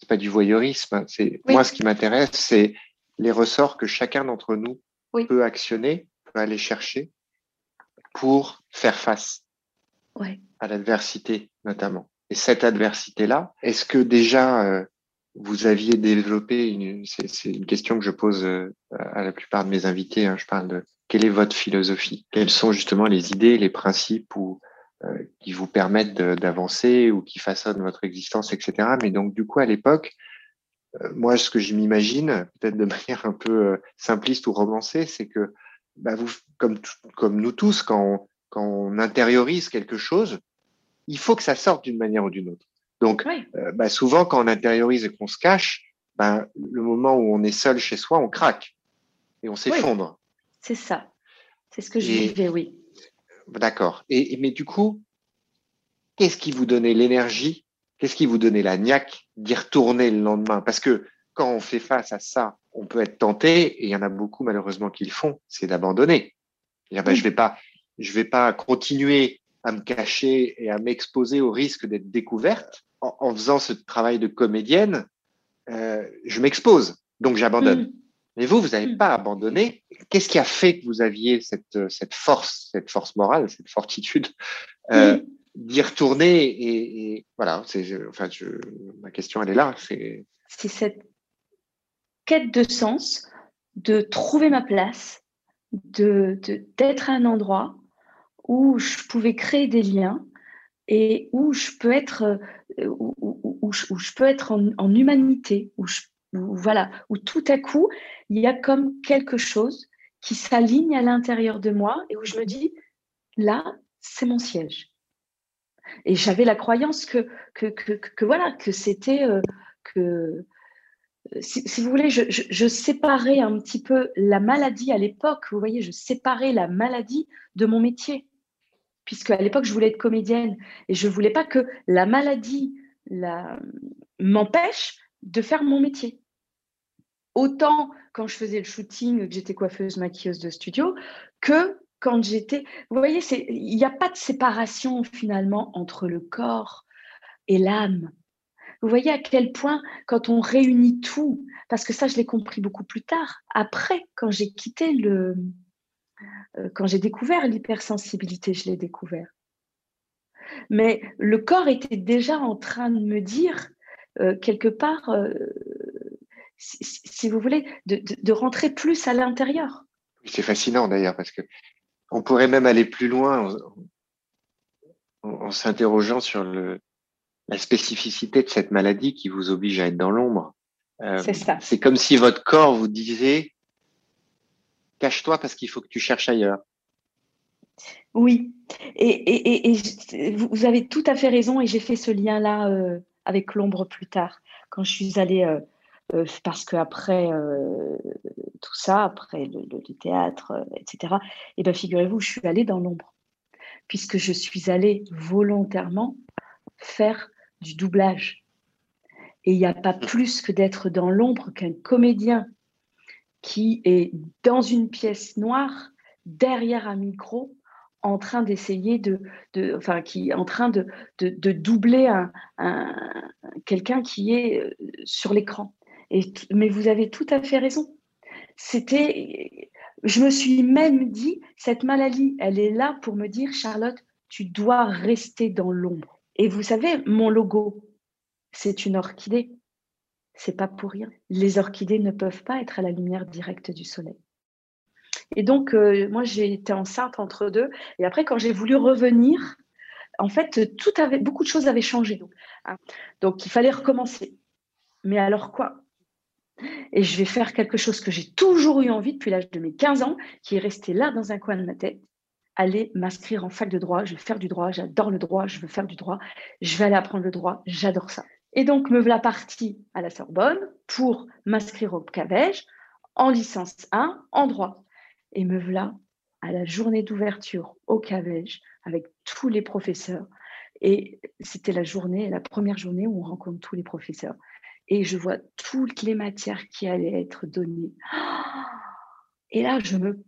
c'est pas du voyeurisme. Hein. C'est moi ce qui m'intéresse, c'est les ressorts que chacun d'entre nous peut actionner, peut aller chercher pour faire face à l'adversité notamment. Et cette adversité-là, est-ce que déjà vous aviez développé une, c'est une question que je pose euh, à la plupart de mes invités. Hein, je parle de quelle est votre philosophie? Quelles sont justement les idées, les principes ou euh, qui vous permettent d'avancer ou qui façonnent votre existence, etc. Mais donc du coup à l'époque, euh, moi ce que je m'imagine, peut-être de [LAUGHS] manière un peu simpliste ou romancée, c'est que bah, vous, comme comme nous tous, quand on, quand on intériorise quelque chose, il faut que ça sorte d'une manière ou d'une autre. Donc, euh, bah, souvent, quand on intériorise et qu'on se cache, bah, le moment où on est seul chez soi, on craque et on s'effondre. c'est ça. C'est ce que je vivais, oui. D'accord. Et, mais du coup, qu'est-ce qui vous donnait l'énergie Qu'est-ce qui vous donnait la niaque d'y retourner le lendemain? Parce que quand on fait face à ça, on peut être tenté, et il y en a beaucoup malheureusement qui le font, c'est d'abandonner. Bah, je vais pas, je vais pas continuer à me cacher et à m'exposer au risque d'être découverte en, faisant ce travail de comédienne, euh, je m'expose, donc j'abandonne. Mm. Mais vous, vous n'avez mm. pas abandonné. Qu'est-ce qui a fait que vous aviez cette, cette force, cette force morale, cette fortitude? Euh, mm. D'y retourner et, voilà. Enfin, je, ma question, elle est là. C'est, cette quête de sens, de trouver ma place, de, d'être à un endroit où je pouvais créer des liens et où je peux être, euh, où, je, peux être en, humanité, où, voilà, où tout à coup, il y a comme quelque chose qui s'aligne à l'intérieur de moi et où je me dis, là, c'est mon siège. Et j'avais la croyance que, voilà, que c'était, euh, que, euh, si, vous voulez, je, je, séparais un petit peu la maladie à l'époque, vous voyez, je séparais la maladie de mon métier puisque à l'époque, je voulais être comédienne et je ne voulais pas que la maladie m'empêche de faire mon métier. Autant quand je faisais le shooting, que j'étais coiffeuse, maquilleuse de studio, que quand j'étais... Vous voyez, il n'y a pas de séparation finalement entre le corps et l'âme. Vous voyez à quel point, quand on réunit tout, parce que ça, je l'ai compris beaucoup plus tard, après, quand j'ai quitté le, euh, quand j'ai découvert l'hypersensibilité, je l'ai découvert. Mais le corps était déjà en train de me dire, euh, quelque part, euh, si, vous voulez, de, rentrer plus à l'intérieur. C'est fascinant d'ailleurs, parce que on pourrait même aller plus loin en, s'interrogeant sur le, la spécificité de cette maladie qui vous oblige à être dans l'ombre. c'est ça. C'est comme si votre corps vous disait cache-toi parce qu'il faut que tu cherches ailleurs. Oui, et, vous avez tout à fait raison, et j'ai fait ce lien-là euh, avec l'ombre plus tard, quand je suis allée, euh, euh, parce qu'après tout ça, après le, théâtre, etc., et eh bien figurez-vous, je suis allée dans l'ombre, puisque je suis allée volontairement faire du doublage. Et il n'y a pas mmh. plus que d'être dans l'ombre qu'un comédien qui est dans une pièce noire, derrière un micro, en train d'essayer de, de, enfin, qui est en train de, de, doubler un, quelqu'un qui est euh, sur l'écran. Mais vous avez tout à fait raison. C'était, je me suis même dit, cette maladie, elle est là pour me dire, Charlotte, tu dois rester dans l'ombre. Et vous savez, mon logo, c'est une orchidée c'est pas pour rien. Les orchidées ne peuvent pas être à la lumière directe du soleil. Et donc, euh, moi, j'ai été enceinte entre deux. Et après, quand j'ai voulu revenir, en fait, tout avait, beaucoup de choses avaient changé. Hein. Donc, il fallait recommencer. Mais alors quoi? Et je vais faire quelque chose que j'ai toujours eu envie depuis l'âge de mes 15 ans, qui est resté là dans un coin de ma tête. Aller m'inscrire en fac de droit. Je vais faire du droit. J'adore le droit. Je veux faire du droit. Je vais aller apprendre le droit. J'adore ça. Et donc, me voilà partie à la Sorbonne pour m'inscrire au CAVEJ en licence 1 en droit. Et me voilà à la journée d'ouverture au CAVEJ avec tous les professeurs. Et c'était la journée, la première journée où on rencontre tous les professeurs. Et je vois toutes les matières qui allaient être données. [GASPS] Et là, je me.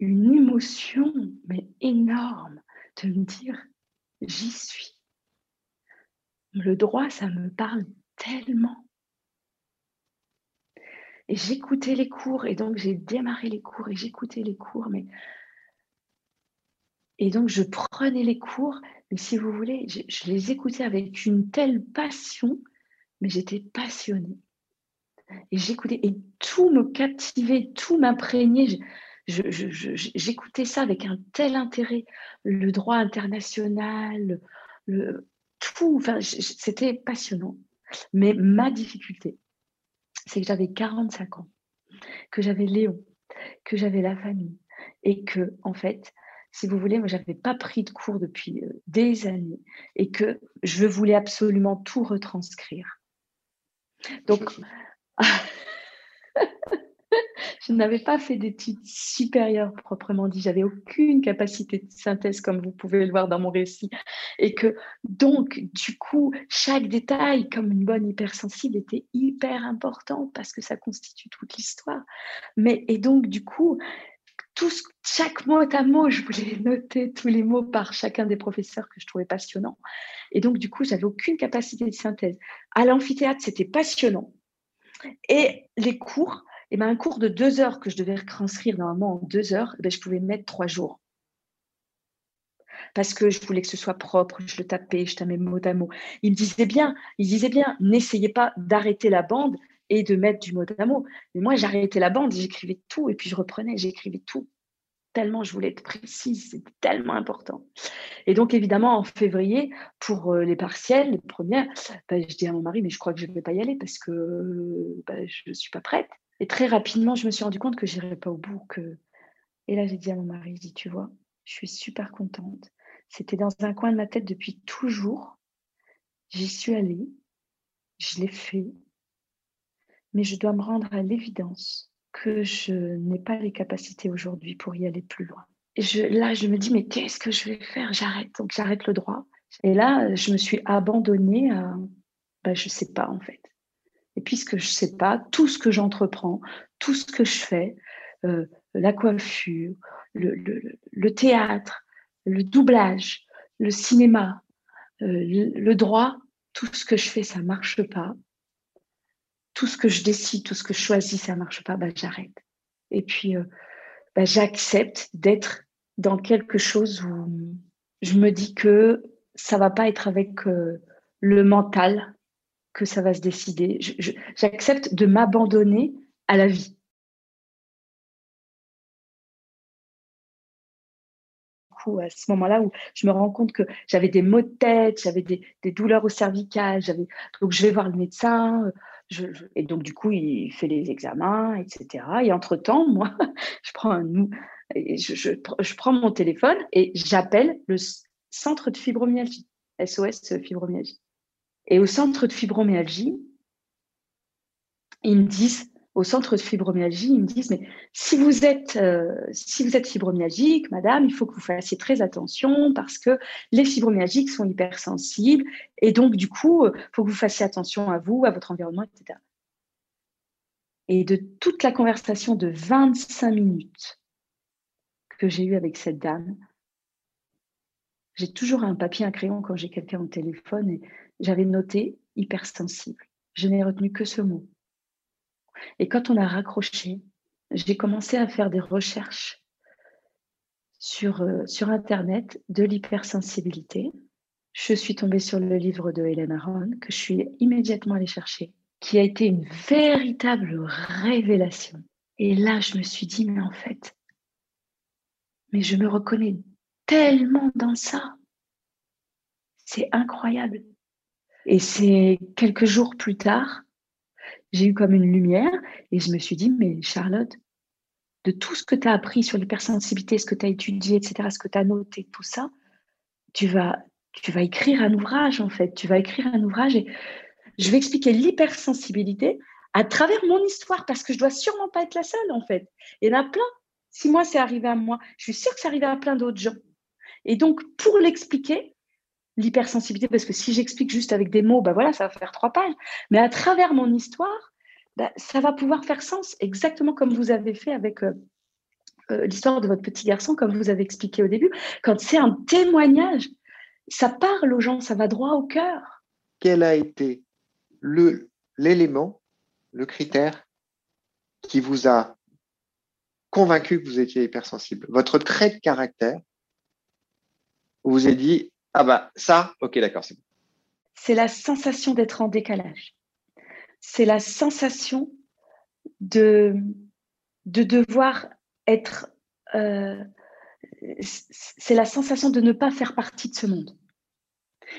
Une émotion, mais énorme, de me dire j'y suis. Le droit, ça me parle tellement. Et j'écoutais les cours, et donc j'ai démarré les cours, et j'écoutais les cours, mais. Et donc je prenais les cours, mais si vous voulez, je, je les écoutais avec une telle passion, mais j'étais passionnée. Et j'écoutais, et tout me captivait, tout m'imprégnait. J'écoutais ça avec un tel intérêt, le droit international, le, tout, enfin, c'était passionnant. Mais ma difficulté, c'est que j'avais 45 ans, que j'avais Léon, que j'avais la famille, et que, en fait, si vous voulez, moi, j'avais pas pris de cours depuis euh, des années, et que je voulais absolument tout retranscrire. Donc, [LAUGHS] je n'avais pas fait d'études supérieures proprement dit. J'avais aucune capacité de synthèse, comme vous pouvez le voir dans mon récit. Et que donc, du coup, chaque détail, comme une bonne hypersensible, était hyper important parce que ça constitue toute l'histoire. Mais, et donc, du coup, chaque mot à mot, je voulais noter tous les mots par chacun des professeurs que je trouvais passionnants. Et donc, du coup, j'avais aucune capacité de synthèse. À l'amphithéâtre, c'était passionnant. Et les cours, eh ben, un cours de deux heures que je devais retranscrire normalement en deux heures, eh ben, je pouvais mettre trois jours. Parce que je voulais que ce soit propre, je le tapais, je tapais mot à mot. Il me disait bien, il disait bien, n'essayez pas d'arrêter la bande et de mettre du mot à mot. Mais moi, j'arrêtais la bande, j'écrivais tout et puis je reprenais, j'écrivais tout. Tellement je voulais être précise, c'était tellement important. Et donc, évidemment, en février, pour euh, les partiels, les premières, ben, je dis à mon mari, mais je crois que je ne vais pas y aller parce que ben, je ne suis pas prête. Et très rapidement, je me suis rendu compte que je n'irais pas au bout. Que... Et là, j'ai dit à mon mari, je tu vois, je suis super contente. C'était dans un coin de ma tête depuis toujours. J'y suis allée, je l'ai fait, mais je dois me rendre à l'évidence que je n'ai pas les capacités aujourd'hui pour y aller plus loin. Et là, je me dis, mais qu'est-ce que je vais faire? J'arrête, donc j'arrête le droit. Et là, je me suis abandonnée à, ben, je ne sais pas en fait. Et puisque je ne sais pas, tout ce que j'entreprends, tout ce que je fais, euh, la coiffure, le, le, théâtre, le doublage, le cinéma, euh, le, droit, tout ce que je fais, ça ne marche pas. Tout ce que je décide, tout ce que je choisis, ça ne marche pas, bah, j'arrête. Et puis, euh, bah, j'accepte d'être dans quelque chose où je me dis que ça va pas être avec le mental que ça va se décider. J'accepte de m'abandonner à la vie. à ce moment-là où je me rends compte que j'avais des maux de tête, j'avais des, douleurs au cervical, donc je vais voir le médecin, et donc du coup il fait les examens, etc. Et entre-temps, [LAUGHS] moi, je prends, mon téléphone et j'appelle le centre de fibromyalgie, SOS fibromyalgie. Et au centre de fibromyalgie, ils me disent, au centre de fibromyalgie, ils me disent, mais si vous êtes, euh, si vous êtes fibromyalgique, madame, il faut que vous fassiez très attention parce que les fibromyalgiques sont hypersensibles et donc, du coup, il faut que vous fassiez attention à vous, à votre environnement, etc. Et de toute la conversation de 25 minutes que j'ai eue avec cette dame, j'ai toujours un papier, un crayon quand j'ai quelqu'un au téléphone et j'avais noté hypersensible. Je n'ai retenu que ce mot. Et quand on a raccroché, j'ai commencé à faire des recherches sur, euh, sur Internet de l'hypersensibilité. Je suis tombée sur le livre de Hélène Aron que je suis immédiatement allée chercher, qui a été une véritable révélation. Et là, je me suis dit, mais en fait, mais je me reconnais tellement dans ça. C'est incroyable. Et c'est quelques jours plus tard, j'ai eu comme une lumière et je me suis dit, mais Charlotte, de tout ce que tu as appris sur l'hypersensibilité, ce que tu as étudié, etc., ce que tu as noté, tout ça, tu vas, tu vas écrire un ouvrage en fait. Tu vas écrire un ouvrage et je vais expliquer l'hypersensibilité à travers mon histoire parce que je dois sûrement pas être la seule en fait. Il y en a plein. Si moi c'est arrivé à moi, je suis sûre que c'est arrivé à plein d'autres gens. Et donc pour l'expliquer, l'hypersensibilité, parce que si j'explique juste avec des mots, ben voilà, ça va faire trois pages. Mais à travers mon histoire, bah, ça va pouvoir faire sens, exactement comme vous avez fait avec euh, euh, l'histoire de votre petit garçon, comme vous avez expliqué au début. Quand c'est un témoignage, ça parle aux gens, ça va droit au cœur. Quel a été l'élément, le, critère qui vous a convaincu que vous étiez hypersensible? Votre trait de caractère, vous avez dit, ah bah ça, ok, d'accord, c'est bon. C'est la sensation d'être en décalage. C'est la sensation de, de devoir être... Euh, c'est la sensation de ne pas faire partie de ce monde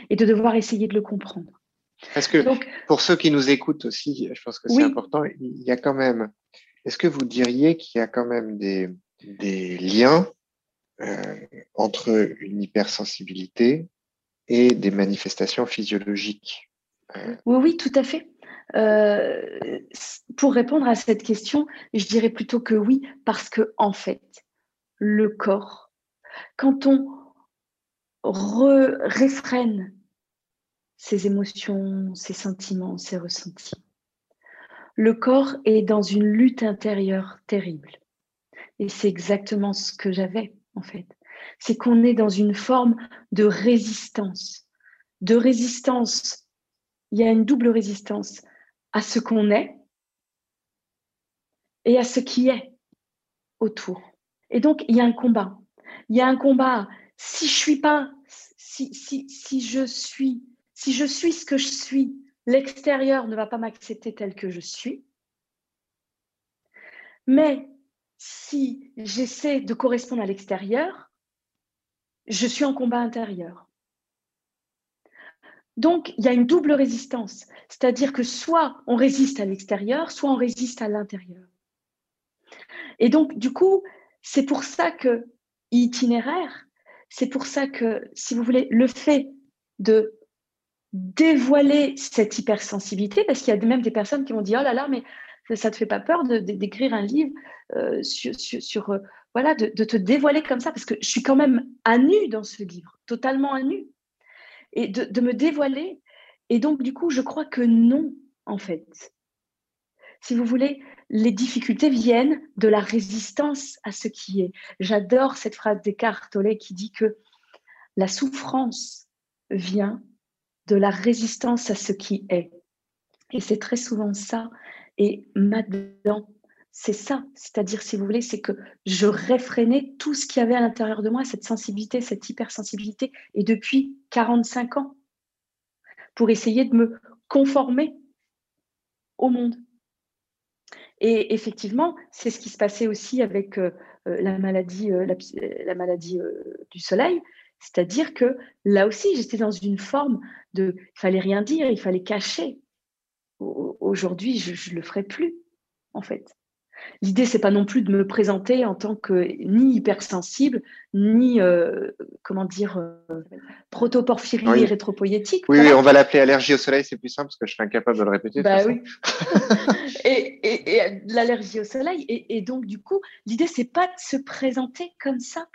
et de devoir essayer de le comprendre. Parce que pour ceux qui nous écoutent aussi, je pense que c'est important, il y a quand même, est-ce que vous diriez qu'il y a quand même des, des liens euh, entre une hypersensibilité et des manifestations physiologiques euh? Oui, oui, tout à fait. Euh, pour répondre à cette question, je dirais plutôt que oui, parce que en fait, le corps, quand on réfrène ses émotions, ses sentiments, ses ressentis. Le corps est dans une lutte intérieure terrible. Et c'est exactement ce que j'avais, en fait. C'est qu'on est dans une forme de résistance. De résistance. Il y a une double résistance à ce qu'on est et à ce qui est autour. Et donc, il y a un combat. Il y a un combat. Si je suis pas, si, si, si je suis si je suis ce que je suis, l'extérieur ne va pas m'accepter tel que je suis. Mais si j'essaie de correspondre à l'extérieur, je suis en combat intérieur. Donc, il y a une double résistance, c'est-à-dire que soit on résiste à l'extérieur, soit on résiste à l'intérieur. Et donc, du coup, c'est pour ça que itinéraire, c'est pour ça que, si vous voulez, le fait de dévoiler cette hypersensibilité, parce qu'il y a même des personnes qui vont dire, oh là là, mais ça te fait pas peur d'écrire un livre euh, sur, euh, voilà, de, te dévoiler comme ça, parce que je suis quand même à nu dans ce livre, totalement à nu, et de, me dévoiler. Et donc, du coup, je crois que non, en fait. Si vous voulez, les difficultés viennent de la résistance à ce qui est. J'adore cette phrase d'Eckhart Tolle qui dit que la souffrance vient de la résistance à ce qui est. Et c'est très souvent ça. Et maintenant, c'est ça. C'est-à-dire, si vous voulez, c'est que je réfrénais tout ce qu'il y avait à l'intérieur de moi, cette sensibilité, cette hypersensibilité, et depuis 45 ans, pour essayer de me conformer au monde. Et effectivement, c'est ce qui se passait aussi avec euh, euh, la maladie, euh, la, maladie du soleil, c'est-à-dire que là aussi, j'étais dans une forme de, il fallait rien dire, il fallait cacher. Aujourd'hui, je ne le ferai plus, en fait. L'idée, c'est pas non plus de me présenter en tant que ni hypersensible, ni, euh, comment dire, euh, protoporphyrie oui. rétropoïétique. Oui, on va l'appeler allergie au soleil, c'est plus simple parce que je suis incapable de le répéter. Bah oui. [LAUGHS] et, et, l'allergie au soleil. Et, donc, du coup, l'idée, c'est pas de se présenter comme ça,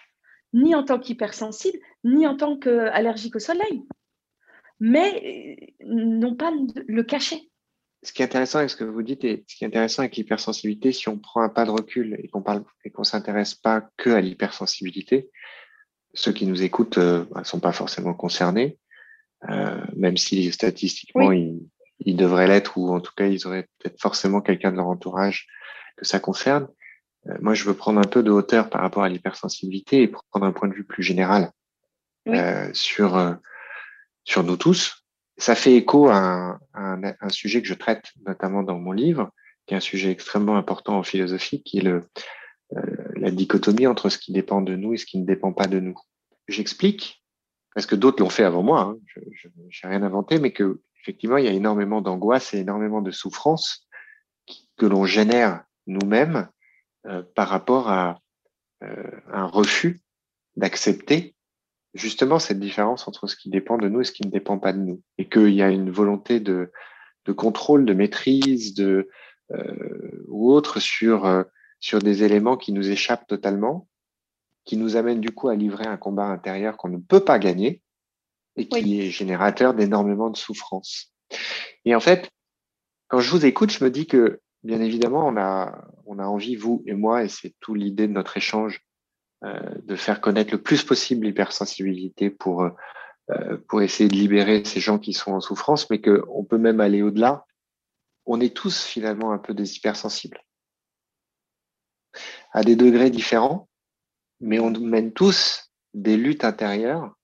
ni en tant qu'hypersensible, ni en tant qu'allergique au soleil, mais euh, non pas le cacher. Ce qui est intéressant avec ce que vous dites et ce qui est intéressant avec l'hypersensibilité, si on prend un pas de recul et qu'on parle et qu'on s'intéresse pas que à l'hypersensibilité, ceux qui nous écoutent ne euh, bah, sont pas forcément concernés, euh, même si statistiquement ils, ils, devraient l'être ou en tout cas ils auraient peut-être forcément quelqu'un de leur entourage que ça concerne. Euh, moi, je veux prendre un peu de hauteur par rapport à l'hypersensibilité et prendre un point de vue plus général euh, sur euh, sur nous tous. Ça fait écho à un, sujet que je traite notamment dans mon livre, qui est un sujet extrêmement important en philosophie, qui est euh, la dichotomie entre ce qui dépend de nous et ce qui ne dépend pas de nous. J'explique, parce que d'autres l'ont fait avant moi, hein, je n'ai rien inventé, mais que effectivement, il y a énormément d'angoisse et énormément de souffrance que l'on génère nous-mêmes euh, par rapport à euh, un refus d'accepter justement cette différence entre ce qui dépend de nous et ce qui ne dépend pas de nous. Et qu'il y a une volonté de, de contrôle, de maîtrise, de, euh, ou autre sur, euh, sur des éléments qui nous échappent totalement, qui nous amènent du coup à livrer un combat intérieur qu'on ne peut pas gagner et qui est générateur d'énormément de souffrance. Et en fait, quand je vous écoute, je me dis que bien évidemment, on a, on a envie, vous et moi, et c'est tout l'idée de notre échange, de faire connaître le plus possible l'hypersensibilité pour, euh, pour essayer de libérer ces gens qui sont en souffrance, mais qu'on peut même aller au-delà. On est tous finalement un peu des hypersensibles, à des degrés différents, mais on mène tous des luttes intérieures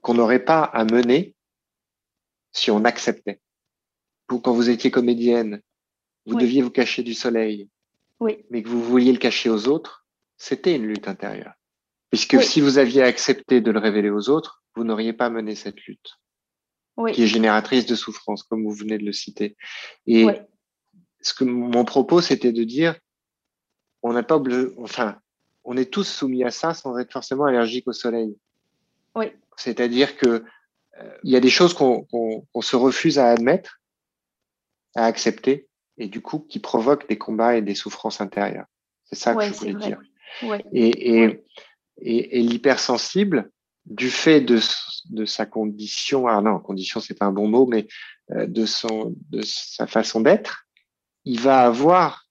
qu'on n'aurait pas à mener si on acceptait. Quand vous étiez comédienne, vous deviez vous cacher du soleil, oui. mais que vous vouliez le cacher aux autres, c'était une lutte intérieure. Puisque si vous aviez accepté de le révéler aux autres, vous n'auriez pas mené cette lutte, qui est génératrice de souffrance, comme vous venez de le citer. Et ce que mon propos, c'était de dire, on n'a pas, enfin, on est tous soumis à ça sans être forcément allergique au soleil. Oui. C'est-à-dire que euh, il y a des choses qu'on se refuse à admettre, à accepter, et du coup qui provoquent des combats et des souffrances intérieures. C'est ça que je voulais dire. Et, et, et, l'hypersensible, du fait de, sa condition, ah non, condition c'est pas un bon mot, mais euh, de son de sa façon d'être, il va avoir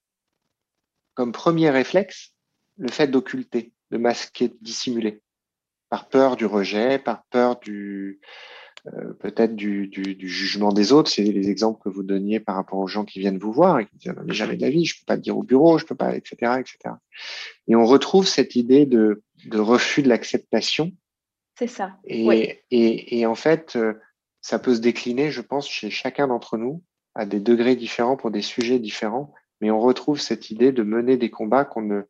comme premier réflexe le fait d'occulter, de masquer, de dissimuler, par peur du rejet, par peur du euh, peut-être du, jugement des autres. C'est les exemples que vous donniez par rapport aux gens qui viennent vous voir et qui disent mais jamais de la vie, je peux pas le dire au bureau, je peux pas, etc., etc. Et on retrouve cette idée de, de refus de l'acceptation. C'est ça. Et, et, et, en fait, euh, ça peut se décliner, je pense, chez chacun d'entre nous à des degrés différents pour des sujets différents, mais on retrouve cette idée de mener des combats qu'on ne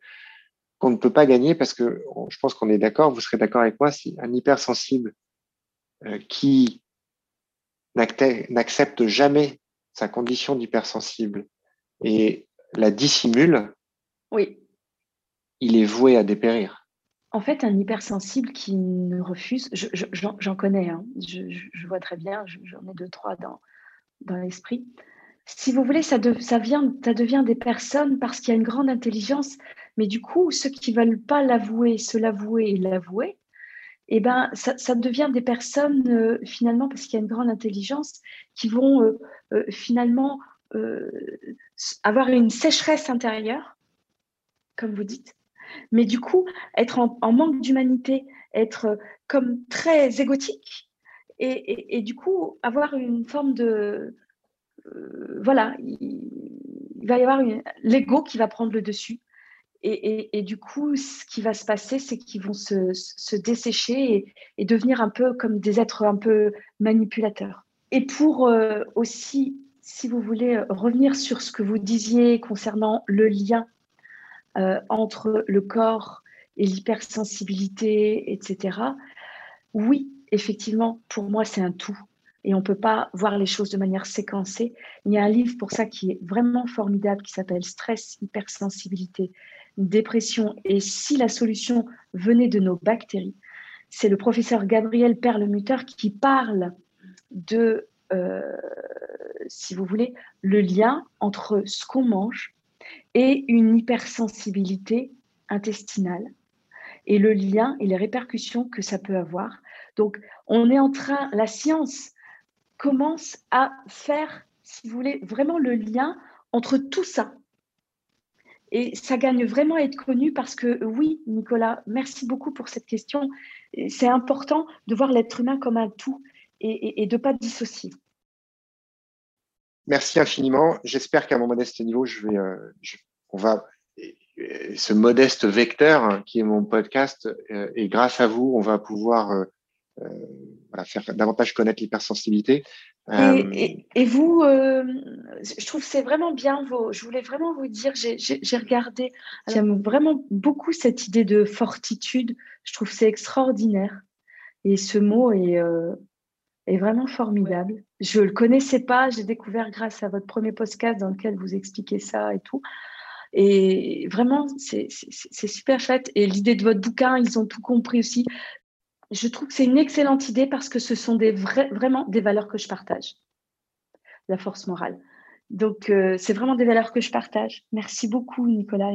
qu'on ne peut pas gagner parce que je pense qu'on est d'accord, vous serez d'accord avec moi, si un hypersensible euh, qui n'accepte jamais sa condition d'hypersensible et la dissimule, oui. il est voué à dépérir. En fait, un hypersensible qui ne refuse, j'en connais, hein, je, vois très bien, j'en ai deux, trois dans, dans l'esprit. Si vous voulez, ça, ça, vient, ça devient des personnes parce qu'il y a une grande intelligence, mais du coup, ceux qui ne veulent pas l'avouer, se l'avouer et l'avouer, eh ben, ça, devient des personnes, euh, finalement, parce qu'il y a une grande intelligence, qui vont euh, euh, finalement avoir une sécheresse intérieure, comme vous dites, mais du coup, être en, manque d'humanité, être comme très égotique, et, du coup, avoir une forme de... voilà, il, va y avoir l'ego qui va prendre le dessus et, du coup, ce qui va se passer, c'est qu'ils vont se, dessécher et, devenir un peu comme des êtres un peu manipulateurs. Et pour euh, aussi, si vous voulez, revenir sur ce que vous disiez concernant le lien euh, entre le corps et l'hypersensibilité, etc. Oui, effectivement, pour moi, c'est un tout. Et on ne peut pas voir les choses de manière séquencée. Il y a un livre pour ça qui est vraiment formidable qui s'appelle Stress, hypersensibilité dépression et si la solution venait de nos bactéries, c'est le professeur Gabriel Perlemutter qui parle de, euh, si vous voulez, le lien entre ce qu'on mange et une hypersensibilité intestinale et le lien et les répercussions que ça peut avoir. Donc, on est en train, la science commence à faire, si vous voulez, vraiment le lien entre tout ça. Et ça gagne vraiment à être connu parce que oui, Nicolas, merci beaucoup pour cette question. C'est important de voir l'être humain comme un tout et, de ne pas dissocier. Merci infiniment. J'espère qu'à mon modeste niveau, je vais, euh, on va, ce modeste vecteur hein, qui est mon podcast, euh, et grâce à vous, on va pouvoir euh, voilà, faire davantage connaître l'hypersensibilité. Euh, et, vous, euh, je trouve c'est vraiment bien. Vos, je voulais vraiment vous dire, j'ai regardé, j'aime vraiment beaucoup cette idée de fortitude. Je trouve c'est extraordinaire. Et ce mot est, euh, est vraiment formidable. Je ne le connaissais pas, j'ai découvert grâce à votre premier podcast dans lequel vous expliquez ça et tout. Et vraiment, c'est super chouette. Et l'idée de votre bouquin, ils ont tout compris aussi je trouve que c'est une excellente idée parce que ce sont des vraiment des valeurs que je partage, la force morale. Donc, euh, c'est vraiment des valeurs que je partage. Merci beaucoup, Nicolas.